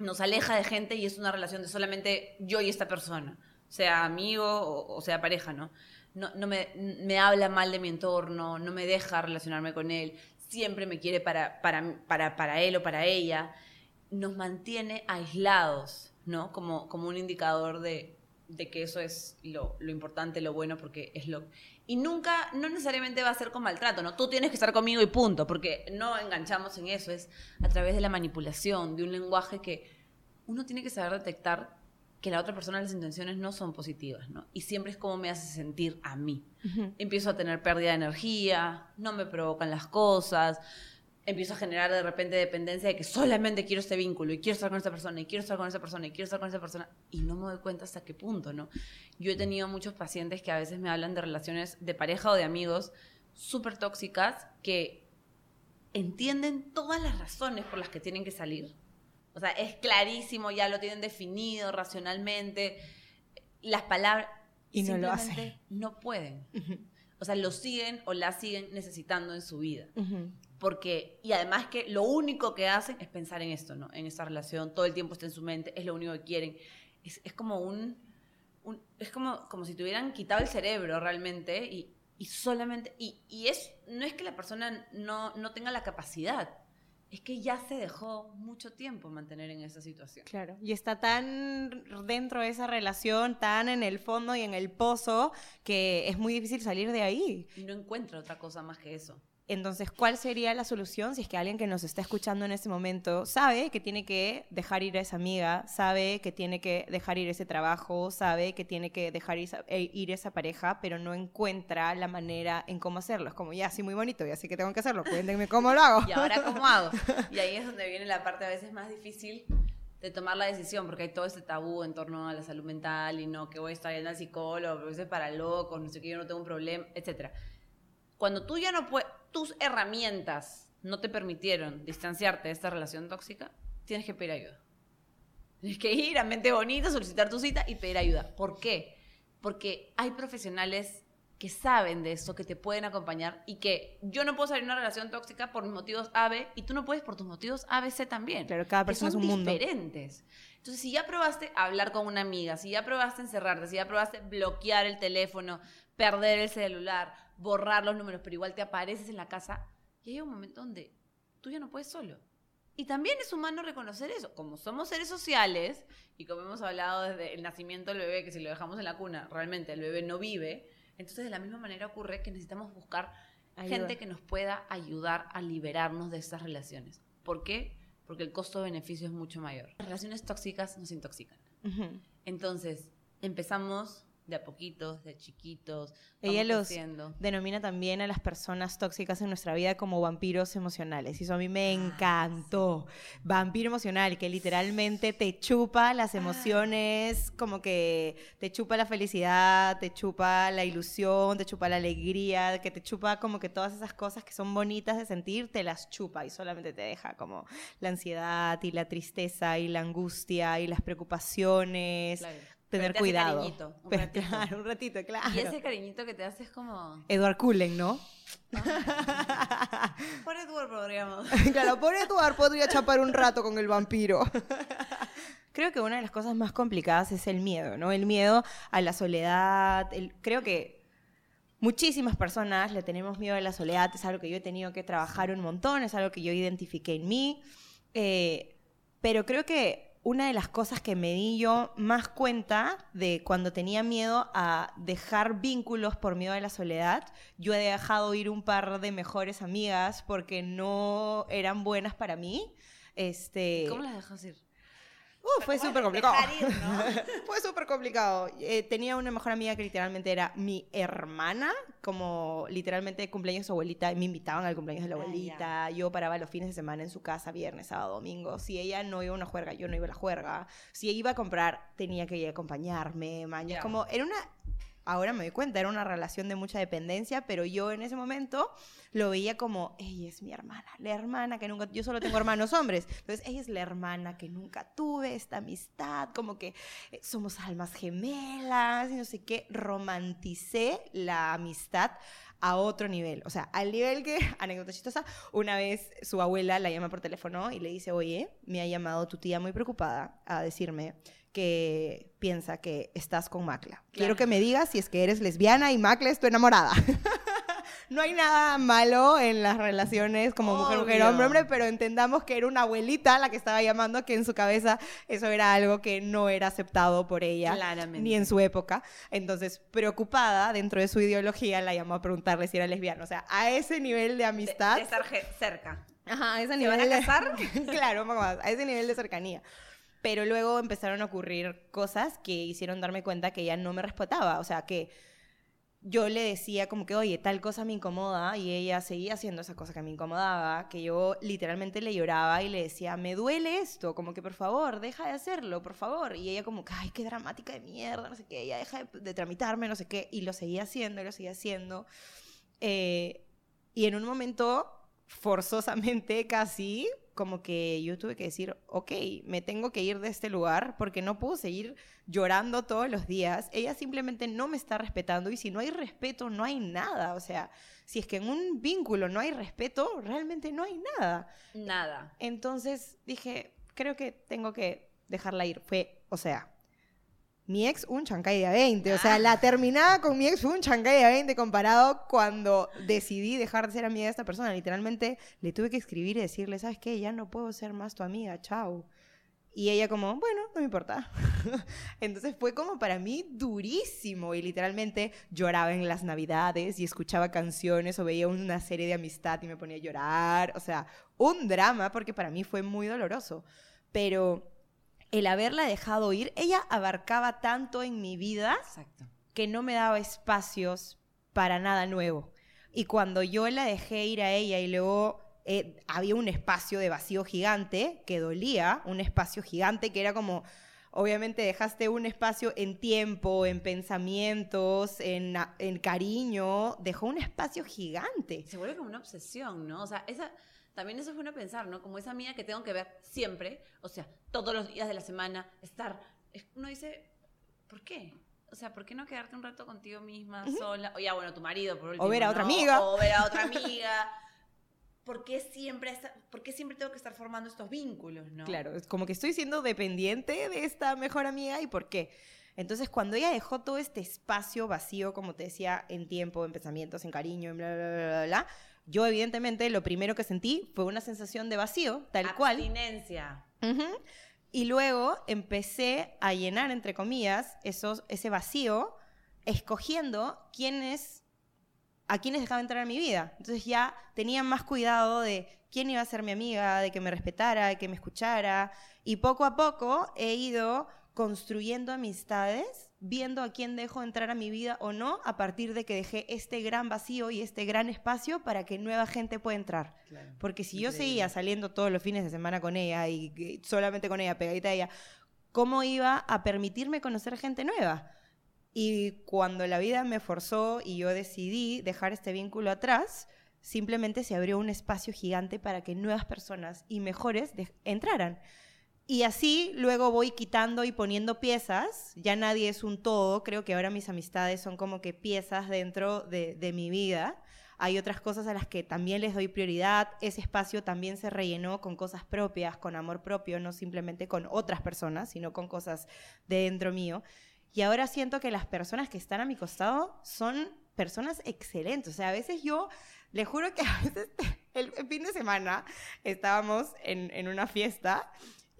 nos aleja de gente y es una relación de solamente yo y esta persona, sea amigo o, sea pareja, ¿no? No, no me, me, habla mal de mi entorno, no me deja relacionarme con él, siempre me quiere para, para, para, para él o para ella, nos mantiene aislados, ¿no? Como, como un indicador de, de que eso es lo, lo, importante, lo bueno, porque es lo... Y nunca, no necesariamente va a ser con maltrato, ¿no? Tú tienes que estar conmigo y punto, porque no enganchamos en eso, es a través de la manipulación, de un lenguaje que uno tiene que saber detectar que la otra persona las intenciones no son positivas, ¿no? Y siempre es como me hace sentir a mí. Empiezo a tener pérdida de energía, no me provocan las cosas, empiezo a generar de repente dependencia de que solamente quiero este vínculo y quiero estar con esta persona y quiero estar con esa persona y quiero estar con esa persona y no me doy cuenta hasta qué punto, ¿no? Yo he tenido muchos pacientes que a veces me hablan de relaciones de pareja o de amigos súper tóxicas que entienden todas las razones por las que tienen que salir. O sea, es clarísimo, ya lo tienen definido racionalmente. Las palabras... Y no lo hacen. No pueden. O sea, lo siguen o la siguen necesitando en su vida porque, y además que lo único que hacen es pensar en esto, ¿no? En esta relación, todo el tiempo está en su mente, es lo único que quieren. Es, es como un, es como, como si tuvieran quitado el cerebro realmente y, y solamente, y, y, es, no es que la persona no, no tenga la capacidad, es que ya se dejó mucho tiempo mantener en esa situación. Claro, y está tan dentro de esa relación, tan en el fondo y en el pozo, que es muy difícil salir de ahí. Y no encuentra otra cosa más que eso. Entonces, ¿cuál sería la solución si es que alguien que nos está escuchando en este momento sabe que tiene que dejar ir a esa amiga, sabe que tiene que dejar ir ese trabajo, sabe que tiene que dejar ir, eh, esa pareja, pero no encuentra la manera en cómo hacerlo? Es como, ya, sí, muy bonito, ya sé que tengo que hacerlo, cuéntenme cómo lo hago. ¿Y ahora cómo hago? Y ahí es donde viene la parte a veces más difícil de tomar la decisión, porque hay todo este tabú en torno a la salud mental y no, que voy a estar yendo al psicólogo, pero eso es para locos, no sé qué, yo no tengo un problema, etcétera. Cuando tú ya no puedes tus herramientas no te permitieron distanciarte de esta relación tóxica, tienes que pedir ayuda. Tienes que ir a mente bonita, solicitar tu cita y pedir ayuda. ¿Por qué? Porque hay profesionales que saben de eso, que te pueden acompañar y que yo no puedo salir de una relación tóxica por mis motivos A, B y tú no puedes por tus motivos A, B, C también. Claro, cada que persona son es un mundo. diferentes. Entonces, si ya probaste hablar con una amiga, si ya probaste encerrarte, si ya probaste bloquear el teléfono, perder el celular, borrar los números, pero igual te apareces en la casa, y hay un momento donde tú ya no puedes solo. Y también es humano reconocer eso. Como somos seres sociales, y como hemos hablado desde el nacimiento del bebé, que si lo dejamos en la cuna, realmente el bebé no vive, entonces de la misma manera ocurre que necesitamos buscar Ayuda. gente que nos pueda ayudar a liberarnos de estas relaciones. ¿Por qué? Porque el costo-beneficio es mucho mayor. Las relaciones tóxicas nos intoxican. Entonces, empezamos de a poquitos, de chiquitos. Ella los creciendo. denomina también a las personas tóxicas en nuestra vida como vampiros emocionales. Y eso a mí me Ah, encantó. Vampiro emocional, que literalmente te chupa Ah. las emociones, como que te chupa la felicidad, te chupa la ilusión, te chupa la alegría, que te chupa como que todas esas cosas que son bonitas de sentir, te las chupa y solamente te deja como la ansiedad y la tristeza y la angustia y las preocupaciones. Claro. Tener te cuidado. cariñito, un Pero ratito. claro, un ratito, claro. Y ese cariñito que te hace es como... Edward Cullen, ¿no? Por Edward podríamos. claro, por Edward podría chapar un rato con el vampiro. Creo que una de las cosas más complicadas es el miedo, ¿no? El miedo a la soledad. el- creo que muchísimas personas le tenemos miedo a la soledad. Es algo que yo he tenido que trabajar un montón, es algo que yo identifiqué en mí. Eh, pero creo que una de las cosas que me di yo más cuenta de cuando tenía miedo a dejar vínculos por miedo a la soledad, yo he dejado ir un par de mejores amigas porque no eran buenas para mí. Este, ¿Cómo las dejas ir? Uh, fue súper complicado. Dejar ir, ¿no? fue súper complicado. Eh, tenía una mejor amiga que literalmente era mi hermana, como literalmente cumpleaños de su abuelita, me invitaban al cumpleaños de la Ah, abuelita. yo paraba los fines de semana en su casa, viernes, sábado, domingo. Si ella no iba a una juerga, yo no iba a la juerga. Si ella iba a comprar, tenía que ir a acompañarme. Man. Ya. Como era una. Ahora me doy cuenta, era una relación de mucha dependencia, pero yo en ese momento lo veía como, ella es mi hermana, la hermana que nunca, yo solo tengo hermanos hombres, entonces ella es la hermana que nunca tuve, esta amistad, como que eh, somos almas gemelas y no sé qué, romanticé la amistad a otro nivel, o sea, al nivel que, anécdota chistosa, una vez su abuela la llama por teléfono y le dice, oye, me ha llamado tu tía muy preocupada a decirme que piensa que estás con Macla. Quiero Claro. que me digas si es que eres lesbiana y Macla es tu enamorada. no hay nada malo en las relaciones como mujer, mujer, Obvio. hombre, hombre, pero entendamos que era una abuelita la que estaba llamando, que en su cabeza eso era algo que no era aceptado por ella, Claramente. ni en su época. Entonces, preocupada dentro de su ideología, la llamó a preguntarle si era lesbiana. O sea, a ese nivel de De, amistad. de estar je- cerca. Ajá, a ese ¿Se nivel van a de- casar? claro, más, a ese nivel de cercanía. Pero luego empezaron a ocurrir cosas que hicieron darme cuenta que ella no me respetaba. O sea, que yo le decía como que, oye, tal cosa me incomoda, y ella seguía haciendo esa cosa que me incomodaba, que yo literalmente le lloraba y le decía, me duele esto, como que por favor, deja de hacerlo, por favor. Y ella como que, ay, qué dramática de mierda, no sé qué, ella deja de, tramitarme, no sé qué, y lo seguía haciendo, y lo seguía haciendo. Eh, y en un momento, forzosamente casi, como que yo tuve que decir, ok, me tengo que ir de este lugar porque no puedo seguir llorando todos los días. Ella simplemente no me está respetando y si no hay respeto, no hay nada. O sea, si es que en un vínculo no hay respeto, realmente no hay nada. Nada. Entonces dije, creo que tengo que dejarla ir. Fue, o sea, mi ex un chancay de a 20. O sea, la terminada con mi ex fue un chancay de a 20 comparado cuando decidí dejar de ser amiga de esta persona. Literalmente le tuve que escribir y decirle, ¿sabes qué? Ya no puedo ser más tu amiga, chao. Y ella como, bueno, no me importa. Entonces fue como para mí durísimo y literalmente lloraba en las navidades y escuchaba canciones o veía una serie de amistad y me ponía a llorar. O sea, un drama porque para mí fue muy doloroso. Pero el haberla dejado ir, ella abarcaba tanto en mi vida Exacto. que no me daba espacios para nada nuevo. Y cuando yo la dejé ir a ella y luego eh, había un espacio de vacío gigante que dolía, un espacio gigante que era como, obviamente dejaste un espacio en tiempo, en pensamientos, en, en cariño, dejó un espacio gigante. Se vuelve como una obsesión, ¿no? O sea, esa, también eso es bueno pensar, ¿no? Como esa amiga que tengo que ver siempre, o sea, todos los días de la semana, estar. es- Uno dice, ¿por qué? o sea, ¿por qué no quedarte un rato contigo misma, sola? O ya, bueno, tu marido, por último. O ver a otra ¿no? amiga. O ver a otra amiga. ¿Por qué siempre, esta- por qué siempre tengo que estar formando estos vínculos, no? Claro, es como que estoy siendo dependiente de esta mejor amiga y por qué. Entonces, cuando ella dejó todo este espacio vacío, como te decía, en tiempo, en pensamientos, en cariño, en bla, bla, bla, bla, bla, yo evidentemente lo primero que sentí fue una sensación de vacío, tal cual. Abstinencia. Y luego empecé a llenar, entre comillas, esos, ese vacío, escogiendo quiénes, a quiénes dejaba entrar a mi vida. Entonces ya tenía más cuidado de quién iba a ser mi amiga, de que me respetara, de que me escuchara. Y poco a poco he ido construyendo amistades, viendo a quién dejo entrar a mi vida o no, a partir de que dejé este gran vacío y este gran espacio para que nueva gente pueda entrar. Claro. Porque si yo seguía saliendo todos los fines de semana con ella y solamente con ella, pegadita a ella, ¿cómo iba a permitirme conocer gente nueva? Y cuando la vida me forzó y yo decidí dejar este vínculo atrás, simplemente se abrió un espacio gigante para que nuevas personas y mejores entraran. Y así luego voy quitando y poniendo piezas. Ya nadie es un todo. Creo que ahora mis amistades son como que piezas dentro de, de mi vida. Hay otras cosas a las que también les doy prioridad. Ese espacio también se rellenó con cosas propias, con amor propio, no simplemente con otras personas, sino con cosas de dentro mío. Y ahora siento que las personas que están a mi costado son personas excelentes. O sea, a veces yo, le juro que a veces el, fin de semana estábamos en, en una fiesta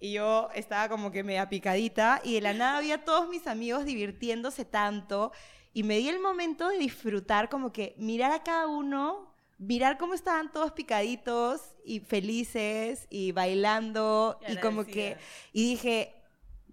y yo estaba como que media picadita y de la nada había todos mis amigos divirtiéndose tanto y me di el momento de disfrutar como que mirar a cada uno, mirar cómo estaban todos picaditos y felices y bailando Y y como que y dije,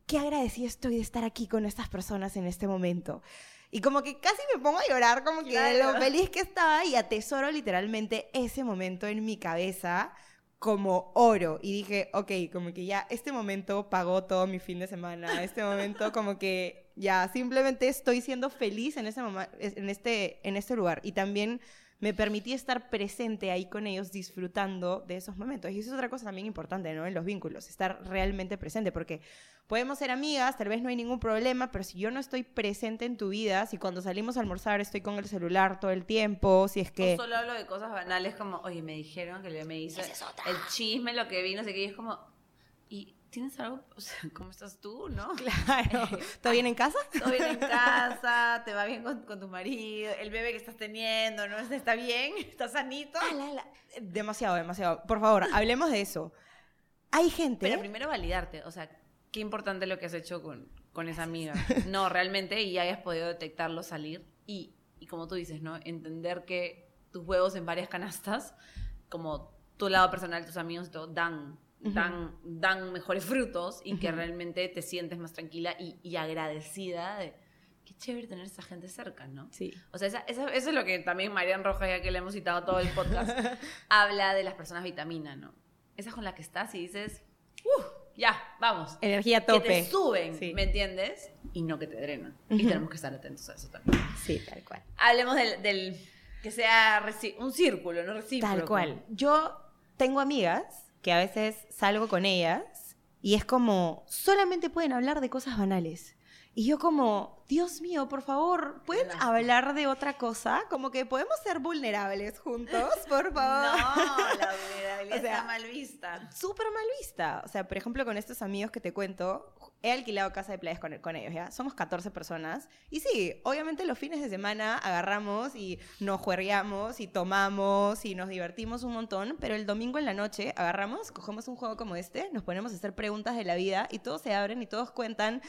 qué agradecida estoy de estar aquí con estas personas en este momento. Y como que casi me pongo a llorar, como que de lo feliz que estaba y atesoro literalmente ese momento en mi cabeza como oro. Y dije, ok, como que ya este momento pagó todo mi fin de semana. Este momento como que ya simplemente estoy siendo feliz en, ese en, este, en este lugar. Y también me permití estar presente ahí con ellos disfrutando de esos momentos. Y eso es otra cosa también importante, ¿no? En los vínculos, estar realmente presente, porque podemos ser amigas, tal vez no hay ningún problema, pero si yo no estoy presente en tu vida, si cuando salimos a almorzar estoy con el celular todo el tiempo, si es que... O solo hablo de cosas banales como, oye, me dijeron que le me hizo es el chisme, lo que vi, no sé qué, y es como, ¿y tienes algo? O sea, ¿cómo estás tú, no? Claro. ¿Todo bien en casa? Todo bien en casa, te va bien con, con tu marido, el bebé que estás teniendo, ¿no? ¿Está bien? ¿Está sanito? Ala, ala. Demasiado, demasiado. Por favor, hablemos de eso. Hay gente... Pero primero validarte, o sea, qué importante lo que has hecho con, con esa amiga. No, realmente, y hayas podido detectarlo, salir. Y, y como tú dices, ¿no? Entender que tus huevos en varias canastas, como tu lado personal, tus amigos, y todo, dan, dan, dan mejores frutos y que realmente te sientes más tranquila y, y agradecida de qué chévere tener esa gente cerca, ¿no? Sí. O sea, esa- esa- eso es lo que también Marian Rojas, ya que le hemos citado todo el podcast, habla de las personas vitamina, ¿no? Esa con la que estás y dices, "Uf, ya, vamos. Energía Que tope. te suben, Sí. ¿me entiendes? Y no que te drenan. Y tenemos que estar atentos a eso también. Sí, tal cual. Hablemos del, del- que sea un círculo, no recíproco. Tal cual. Yo tengo amigas que a veces salgo con ellas y es como, solamente pueden hablar de cosas banales. Y yo como, Dios mío, por favor, ¿pueden hablar de otra cosa? Como que podemos ser vulnerables juntos, por No, favor. la vulnerabilidad O sea, está mal vista. Súper mal vista. O sea, por ejemplo, con estos amigos que te cuento, he alquilado casa de playas con, ellos, ¿ya? Somos 14 personas. Y sí, obviamente los fines de semana agarramos y nos juergueamos y tomamos y nos divertimos un montón, pero el domingo en la noche agarramos, cogemos un juego como este, nos ponemos a hacer preguntas de la vida y todos se abren y todos cuentan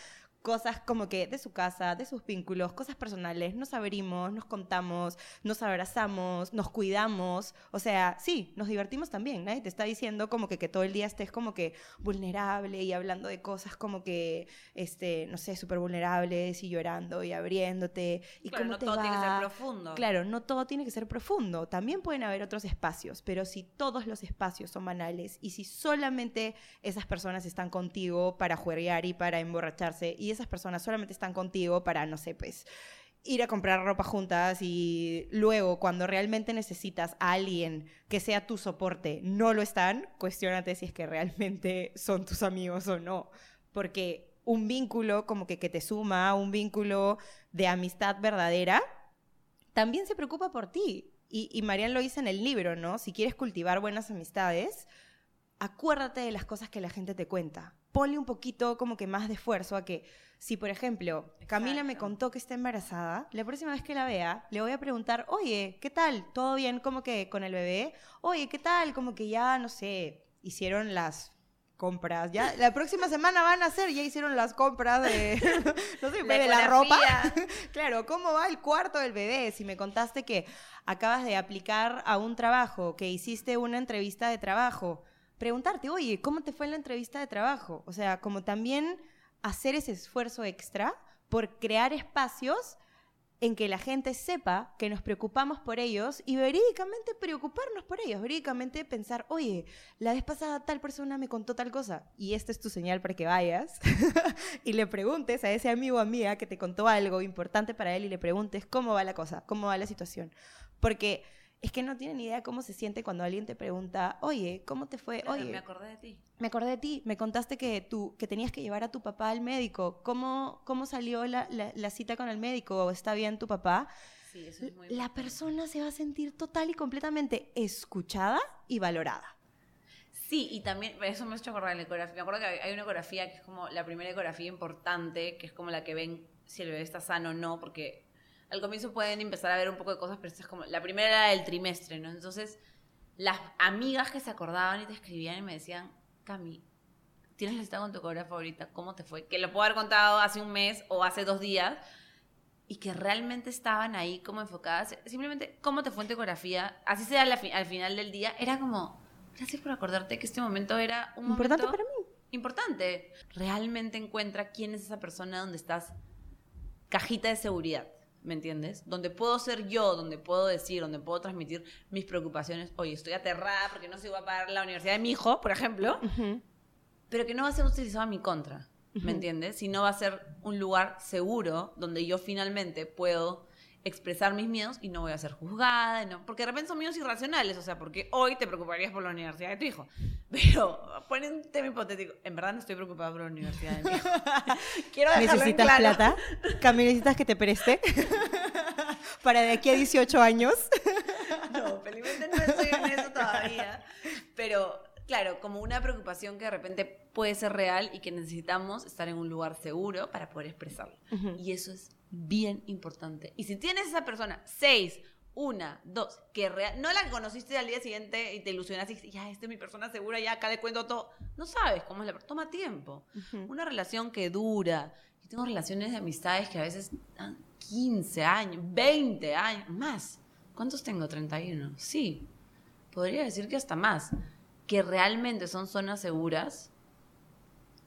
cosas como que de su casa, de sus vínculos, cosas personales, nos abrimos, nos contamos, nos abrazamos, nos cuidamos, o sea, sí, nos divertimos también, nadie te está diciendo como que, que todo el día estés como que vulnerable y hablando de cosas como que, este, no sé, súper vulnerables y llorando y abriéndote y Claro, cómo no te todo tiene que ser va. profundo. Claro, no todo tiene que ser profundo. También pueden haber otros espacios, pero si todos los espacios son banales y si solamente esas personas están contigo para jueguear y para emborracharse y esas personas solamente están contigo para, no sé, pues ir a comprar ropa juntas y luego cuando realmente necesitas a alguien que sea tu soporte, no lo están, cuestiónate si es que realmente son tus amigos o no. Porque un vínculo como que, que te suma, un vínculo de amistad verdadera, también se preocupa por ti. Y, y Marian lo dice en el libro, ¿no? Si quieres cultivar buenas amistades, acuérdate de las cosas que la gente te cuenta. Ponle un poquito como que más de esfuerzo a que, si por ejemplo, Camila me contó que está embarazada, la próxima vez que la vea, le voy a preguntar, oye, ¿qué tal? ¿Todo bien como que con el bebé? Oye, ¿qué tal? Como que ya, no sé, hicieron las compras. Ya, la próxima semana van a hacer, ya hicieron las compras de, no sé, La de la ropa. Claro, ¿cómo va el cuarto del bebé? Si me contaste que acabas de aplicar a un trabajo, que hiciste una entrevista de trabajo, preguntarte, oye, ¿cómo te fue en la entrevista de trabajo? O sea, como también hacer ese esfuerzo extra por crear espacios en que la gente sepa que nos preocupamos por ellos y verídicamente preocuparnos por ellos, verídicamente pensar, oye, la vez pasada tal persona me contó tal cosa y esta es tu señal para que vayas y le preguntes a ese amigo o amiga que te contó algo importante para él y le preguntes cómo va la cosa, cómo va la situación. Porque es que no tienen idea cómo se siente cuando alguien te pregunta, oye, ¿cómo te fue? Claro, Oye, me acordé de ti. me acordé de ti, me contaste que, tú, que tenías que llevar a tu papá al médico. ¿Cómo, cómo salió la, la- la cita con el médico? ¿Está bien tu papá? Sí, eso es muy La persona se va a sentir total y completamente escuchada y valorada. Sí, y también, eso me ha hecho acordar de la ecografía. Me acuerdo que hay una ecografía que es como la primera ecografía importante, que es como la que ven si el bebé está sano o no, porque al comienzo pueden empezar a ver un poco de cosas, pero es como, la primera era del trimestre, ¿no? Entonces, las amigas que se acordaban y te escribían y me decían, Cami, ¿tienes la cita con tu ecógrafa ahorita? ¿Cómo te fue? Que lo puedo haber contado hace un mes o hace dos días, y que realmente estaban ahí como enfocadas, simplemente cómo te fue en tu ecografía, así sea la fi- al final del día, era como, gracias por acordarte que este momento era un Importante momento para mí. importante. Realmente encuentra quién es esa persona donde estás cajita de seguridad, ¿me entiendes? Donde puedo ser yo, donde puedo decir, donde puedo transmitir mis preocupaciones. Oye, estoy aterrada porque no si voy a pagar la universidad de mi hijo, por ejemplo, pero que no va a ser utilizado en mi contra, ¿me entiendes? Sino va a ser un lugar seguro donde yo finalmente puedo expresar mis miedos y no voy a ser juzgada, ¿no? porque de repente son miedos irracionales, o sea, porque hoy te preocuparías por la universidad de tu hijo, pero ponen un tema hipotético, en verdad no estoy preocupada por la universidad de mi hijo. Quiero dejarlo en ¿Necesitas claro. plata? Camila, ¿necesitas que te preste? Para de aquí a 18 años. No, felizmente no estoy en eso todavía. Pero, claro, como una preocupación que de repente puede ser real y que necesitamos estar en un lugar seguro para poder expresarlo. Y eso es bien importante. Y si tienes esa persona, seis, una, dos, que real, no la conociste al día siguiente y te ilusionaste y ya, esta es mi persona segura, ya acá le cuento todo. No sabes cómo es la persona. Toma tiempo. Una relación que dura. Yo tengo relaciones de amistades que a veces dan 15 años, 20 años, más. ¿Cuántos tengo? 31. Sí. Podría decir que hasta más. Que realmente son zonas seguras.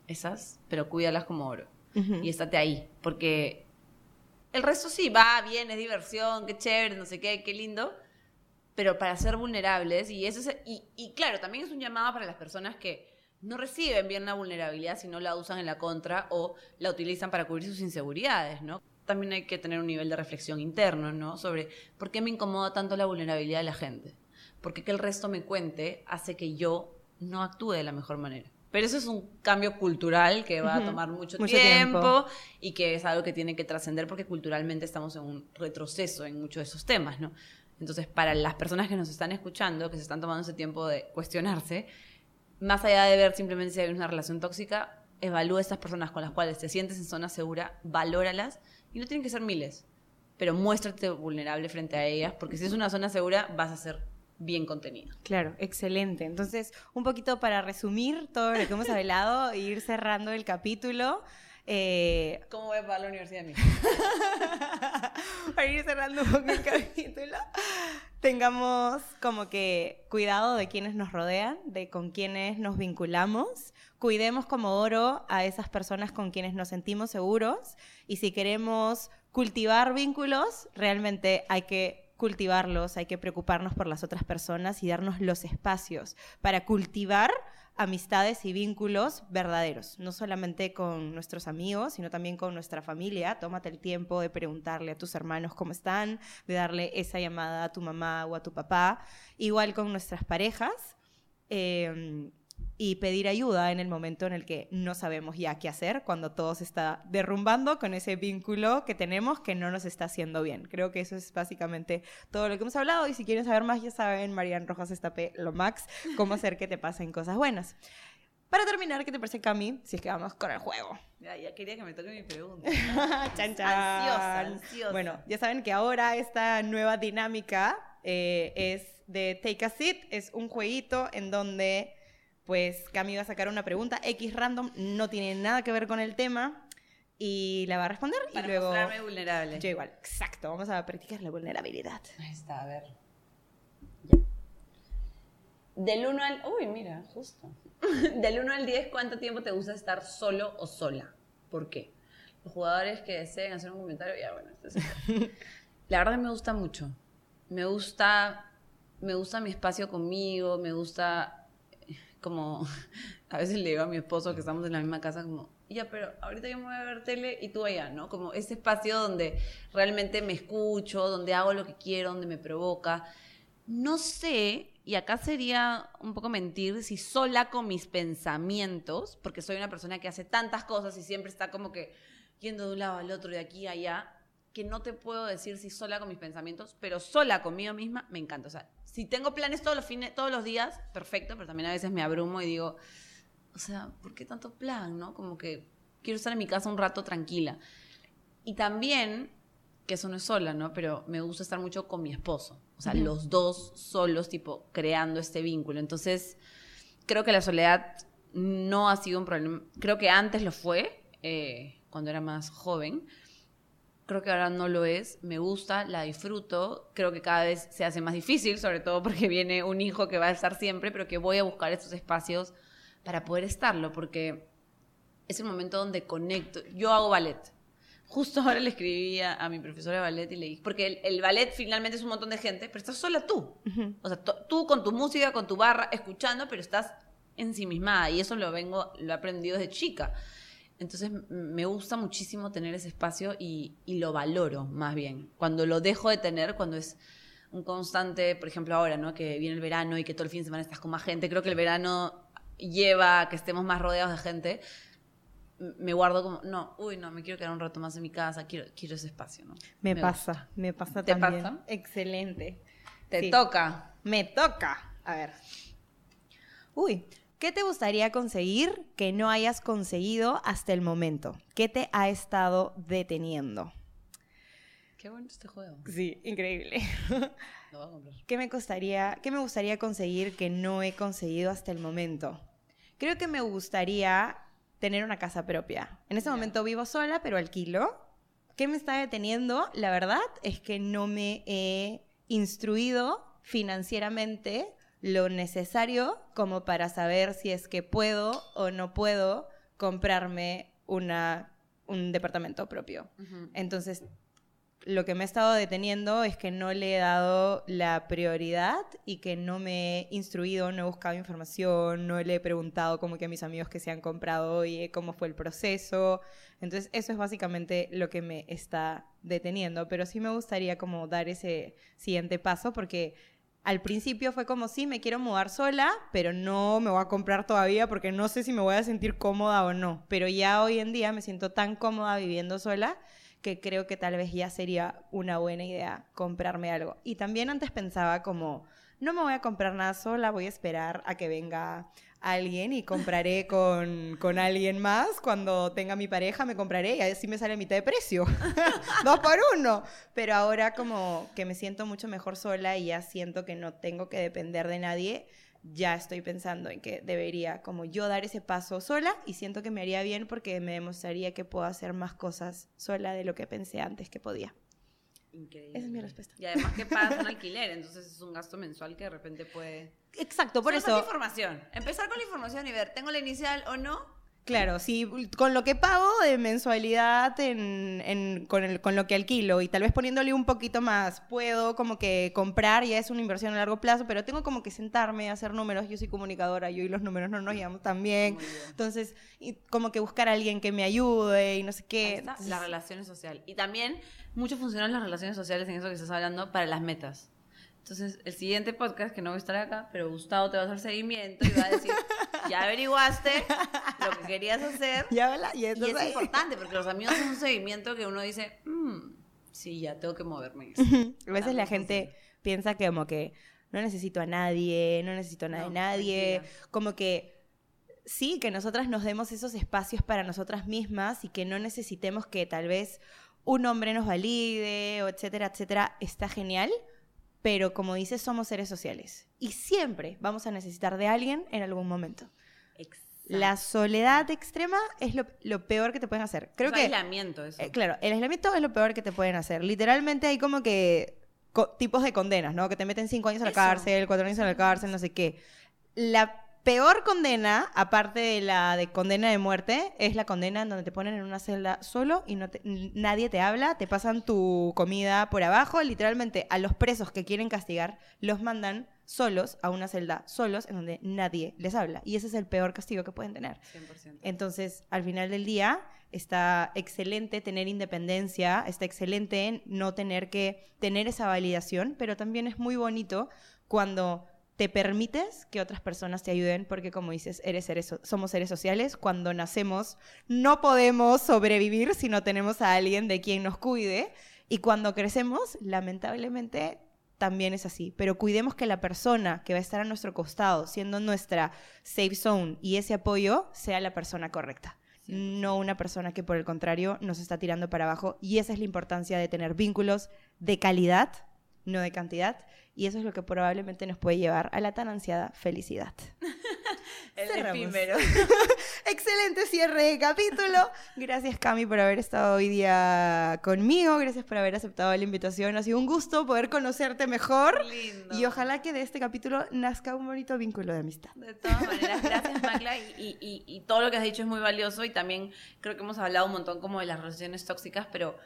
Esas, pero cuídalas como oro. Y estate ahí. Porque el resto sí, va, bien, es diversión, qué chévere, no sé qué, qué lindo. Pero para ser vulnerables, y eso es, y, claro, también es un llamado para las personas que no reciben bien la vulnerabilidad, sino la usan en la contra o la utilizan para cubrir sus inseguridades, ¿no? También hay que tener un nivel de reflexión interno, ¿no? Sobre por qué me incomoda tanto la vulnerabilidad de la gente. Porque que el resto me cuente hace que yo no actúe de la mejor manera. Pero eso es un cambio cultural que va a tomar mucho, Mucho tiempo, tiempo. y que es algo que tiene que trascender porque culturalmente estamos en un retroceso en muchos de esos temas, ¿no? Entonces, para las personas que nos están escuchando, que se están tomando ese tiempo de cuestionarse, más allá de ver simplemente si hay una relación tóxica, evalúa a estas personas con las cuales te sientes en zona segura, valóralas, y no tienen que ser miles, pero muéstrate vulnerable frente a ellas, porque si es una zona segura, vas a ser bien contenido. Claro, excelente. Entonces, un poquito para resumir todo lo que hemos hablado e ir cerrando el capítulo. eh, ¿Cómo voy a pagar la universidad de para ir cerrando un poco el capítulo, tengamos como que cuidado de quienes nos rodean, de con quienes nos vinculamos, cuidemos como oro a esas personas con quienes nos sentimos seguros y si queremos cultivar vínculos, realmente hay que cultivarlos, hay que preocuparnos por las otras personas y darnos los espacios para cultivar amistades y vínculos verdaderos, no solamente con nuestros amigos, sino también con nuestra familia. Tómate el tiempo de preguntarle a tus hermanos cómo están, de darle esa llamada a tu mamá o a tu papá, igual con nuestras parejas. Eh, y pedir ayuda en el momento en el que no sabemos ya qué hacer, cuando todo se está derrumbando con ese vínculo que tenemos que no nos está haciendo bien. Creo que eso es básicamente todo lo que hemos hablado y si quieren saber más ya saben, Marian Rojas Estapé, lo max, cómo hacer que te pasen cosas buenas. Para terminar, ¿qué te parece, Cami? Si es que vamos con el juego. Ya, ya quería que me toque mi pregunta. chan, chan. Ansiosa, ansiosa. Bueno, ya saben que ahora esta nueva dinámica eh, es de Take a Seat. Es un jueguito en donde, pues, Cami va a sacar una pregunta X random, no tiene nada que ver con el tema. Y la va a responder Para y luego... mostrarme vulnerable. Yo igual, exacto. Vamos a practicar la vulnerabilidad. Ahí está, a ver. Ya. Del 1 al... Uy, mira, justo. Del 1 al 10, ¿cuánto tiempo te gusta estar solo o sola? ¿Por qué? Los jugadores que deseen hacer un comentario, ya bueno, este es- La verdad me gusta mucho. Me gusta, me gusta mi espacio conmigo, me gusta como... A veces le digo a mi esposo que estamos en la misma casa como, ya, pero ahorita yo me voy a ver tele y tú allá, ¿no? Como ese espacio donde realmente me escucho, donde hago lo que quiero, donde me provoca. No sé, y acá sería un poco mentir, si sola con mis pensamientos, porque soy una persona que hace tantas cosas y siempre está como que yendo de un lado al otro, de aquí a allá, que no te puedo decir si sola con mis pensamientos, pero sola conmigo misma me encanta. O sea, si tengo planes todos los, fines, todos los días, perfecto, pero también a veces me abrumo y digo, o sea, ¿por qué tanto plan, no? Como que quiero estar en mi casa un rato tranquila. Y también, que eso no es sola, ¿no? Pero me gusta estar mucho con mi esposo. O sea, Ujú. los dos solos, tipo, creando este vínculo. Entonces, creo que la soledad no ha sido un problema. Creo que antes lo fue, eh, cuando era más joven. Creo que ahora no lo es. Me gusta, la disfruto. Creo que cada vez se hace más difícil, sobre todo porque viene un hijo que va a estar siempre, pero que voy a buscar estos espacios para poder estarlo, porque es el momento donde conecto. Yo hago ballet. Justo ahora le escribí a, a mi profesora de ballet y le dije, porque el, el ballet finalmente es un montón de gente, pero estás sola tú. Ujú. O sea, tú con tu música, con tu barra, escuchando, pero estás ensimismada. Y eso lo vengo, lo he aprendido desde chica. Entonces me gusta muchísimo tener ese espacio y, y lo valoro más bien. Cuando lo dejo de tener, cuando es un constante, por ejemplo ahora, ¿no? Que viene el verano y que todo el fin de semana estás con más gente. Creo que el verano lleva a que estemos más rodeados de gente. Me guardo como, no, uy, no, me quiero quedar un rato más en mi casa, quiero, quiero ese espacio, ¿no? Me, Me pasa, me pasa ¿Te también. pasa? Excelente. Te Sí. toca. Me toca. A ver. Uy, ¿qué te gustaría conseguir que no hayas conseguido hasta el momento? ¿Qué te ha estado deteniendo? Qué bueno este juego. Sí, increíble. Lo voy a comprar. ¿Qué me gustaría, qué me gustaría conseguir que no he conseguido hasta el momento? Creo que me gustaría tener una casa propia. En este momento vivo sola, pero alquilo. ¿Qué me está deteniendo? La verdad es que no me he instruido financieramente lo necesario como para saber si es que puedo o no puedo comprarme una, un departamento propio. Entonces, lo que me ha estado deteniendo es que no le he dado la prioridad y que no me he instruido, no he buscado información, no le he preguntado como que a mis amigos que se han comprado, oye, cómo fue el proceso. Entonces, eso es básicamente lo que me está deteniendo, pero sí me gustaría como dar ese siguiente paso porque al principio fue como, sí, me quiero mudar sola, pero no me voy a comprar todavía porque no sé si me voy a sentir cómoda o no. Pero ya hoy en día me siento tan cómoda viviendo sola que creo que tal vez ya sería una buena idea comprarme algo. Y también antes pensaba como, no me voy a comprar nada sola, voy a esperar a que venga alguien y compraré con, con alguien más. Cuando tenga mi pareja me compraré y así me sale a mitad de precio. Dos por uno. Pero ahora como que me siento mucho mejor sola y ya siento que no tengo que depender de nadie, ya estoy pensando en que debería como yo dar ese paso sola y siento que me haría bien porque me demostraría que puedo hacer más cosas sola de lo que pensé antes que podía. Increíble. Esa es mi respuesta. Y además que pagas un alquiler, entonces es un gasto mensual que de repente puede... Exacto, por Solo eso, información. Empezar con la información y ver, ¿tengo la inicial o no? claro, si con lo que pago de mensualidad en, en- con, el- con lo que alquilo y tal vez poniéndole un poquito más, puedo como que comprar, ya es una inversión a largo plazo, pero tengo como que sentarme a hacer números, yo soy comunicadora, yo y los números no nos llevamos tan bien, entonces y como que buscar a alguien que me ayude y no sé qué. Entonces, las relaciones sociales. Y también mucho funcionan las relaciones sociales en eso que estás hablando para las metas. Entonces, el siguiente podcast, que no voy a estar acá, pero Gustavo te va a hacer seguimiento y va a decir, ya averiguaste lo que querías hacer. Ya, y, Y es importante, porque los amigos son un seguimiento que uno dice, "Mm, sí, ya tengo que moverme. A veces la gente piensa que como que no necesito a nadie, no necesito a nada de No, nadie, como que sí, que nosotras nos demos esos espacios para nosotras mismas y que no necesitemos que tal vez un hombre nos valide o etcétera, etcétera, está genial, pero como dices, somos seres sociales y siempre vamos a necesitar de alguien en algún momento. La soledad extrema es lo, lo peor que te pueden hacer. Creo que aislamiento eso. eh, claro, el aislamiento es lo peor que te pueden hacer. Literalmente hay como que co- tipos de condenas, ¿no? Que te meten cinco años a la Eso. cárcel, cuatro años a la cárcel, no sé qué. La peor condena, aparte de la de condena de muerte, es la condena en donde te ponen en una celda solo y no te- nadie te habla, te pasan tu comida por abajo. Literalmente a los presos que quieren castigar los mandan solos a una celda, solos, en donde nadie les habla. Y ese es el peor castigo que pueden tener. 100%. Entonces, al final del día, está excelente tener independencia, está excelente no tener que tener esa validación, pero también es muy bonito cuando te permites que otras personas te ayuden, porque como dices, eres seres so- somos seres sociales. Cuando nacemos no podemos sobrevivir si no tenemos a alguien de quien nos cuide. Y cuando crecemos, lamentablemente, también es así. Pero cuidemos que la persona que va a estar a nuestro costado, siendo nuestra safe zone y ese apoyo, sea la persona correcta. No una persona que por el contrario nos está tirando para abajo. Y esa es la importancia de tener vínculos de calidad, no de cantidad. Y eso es lo que probablemente nos puede llevar a la tan ansiada felicidad. El efímero. Excelente cierre de capítulo. Gracias, Cami, por haber estado hoy día conmigo. Gracias por haber aceptado la invitación. Ha sido un gusto poder conocerte mejor. Lindo. Y ojalá que de este capítulo nazca un bonito vínculo de amistad. De todas maneras, gracias Macla y, y- y- y todo lo que has dicho es muy valioso y también creo que hemos hablado un montón como de las relaciones tóxicas, pero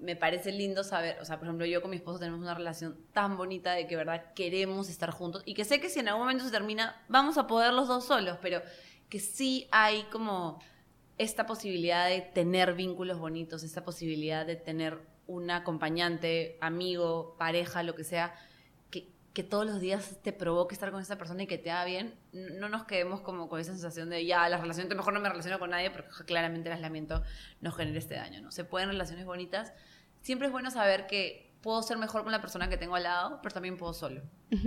me parece lindo saber, o sea, por ejemplo, yo con mi esposo tenemos una relación tan bonita de que, verdad, queremos estar juntos y que sé que si en algún momento se termina, vamos a poder los dos solos, pero que sí hay como esta posibilidad de tener vínculos bonitos, esta posibilidad de tener un acompañante, amigo, pareja, lo que sea, que, todos los días te provoque estar con esa persona y que te haga bien, no nos quedemos como con esa sensación de ya, la relación, mejor no me relaciono con nadie porque claramente el aislamiento nos genera este daño, ¿no? Se pueden relaciones bonitas. Siempre es bueno saber que puedo ser mejor con la persona que tengo al lado, pero también puedo solo.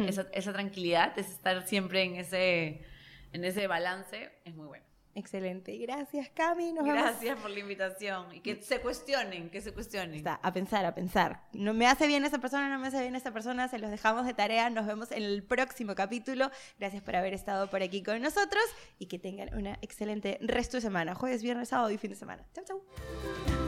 esa, esa tranquilidad, es estar siempre en ese, en ese balance, es muy bueno. Excelente. Gracias, Cami. Nos. Gracias por la invitación y que se cuestionen, que se cuestionen. Está, a pensar, a pensar. No me hace bien esa persona, no me hace bien esa persona, se los dejamos de tarea. Nos vemos en el próximo capítulo. Gracias por haber estado por aquí con nosotros y que tengan una excelente resto de semana. Jueves, viernes, sábado y fin de semana. Chau, chau.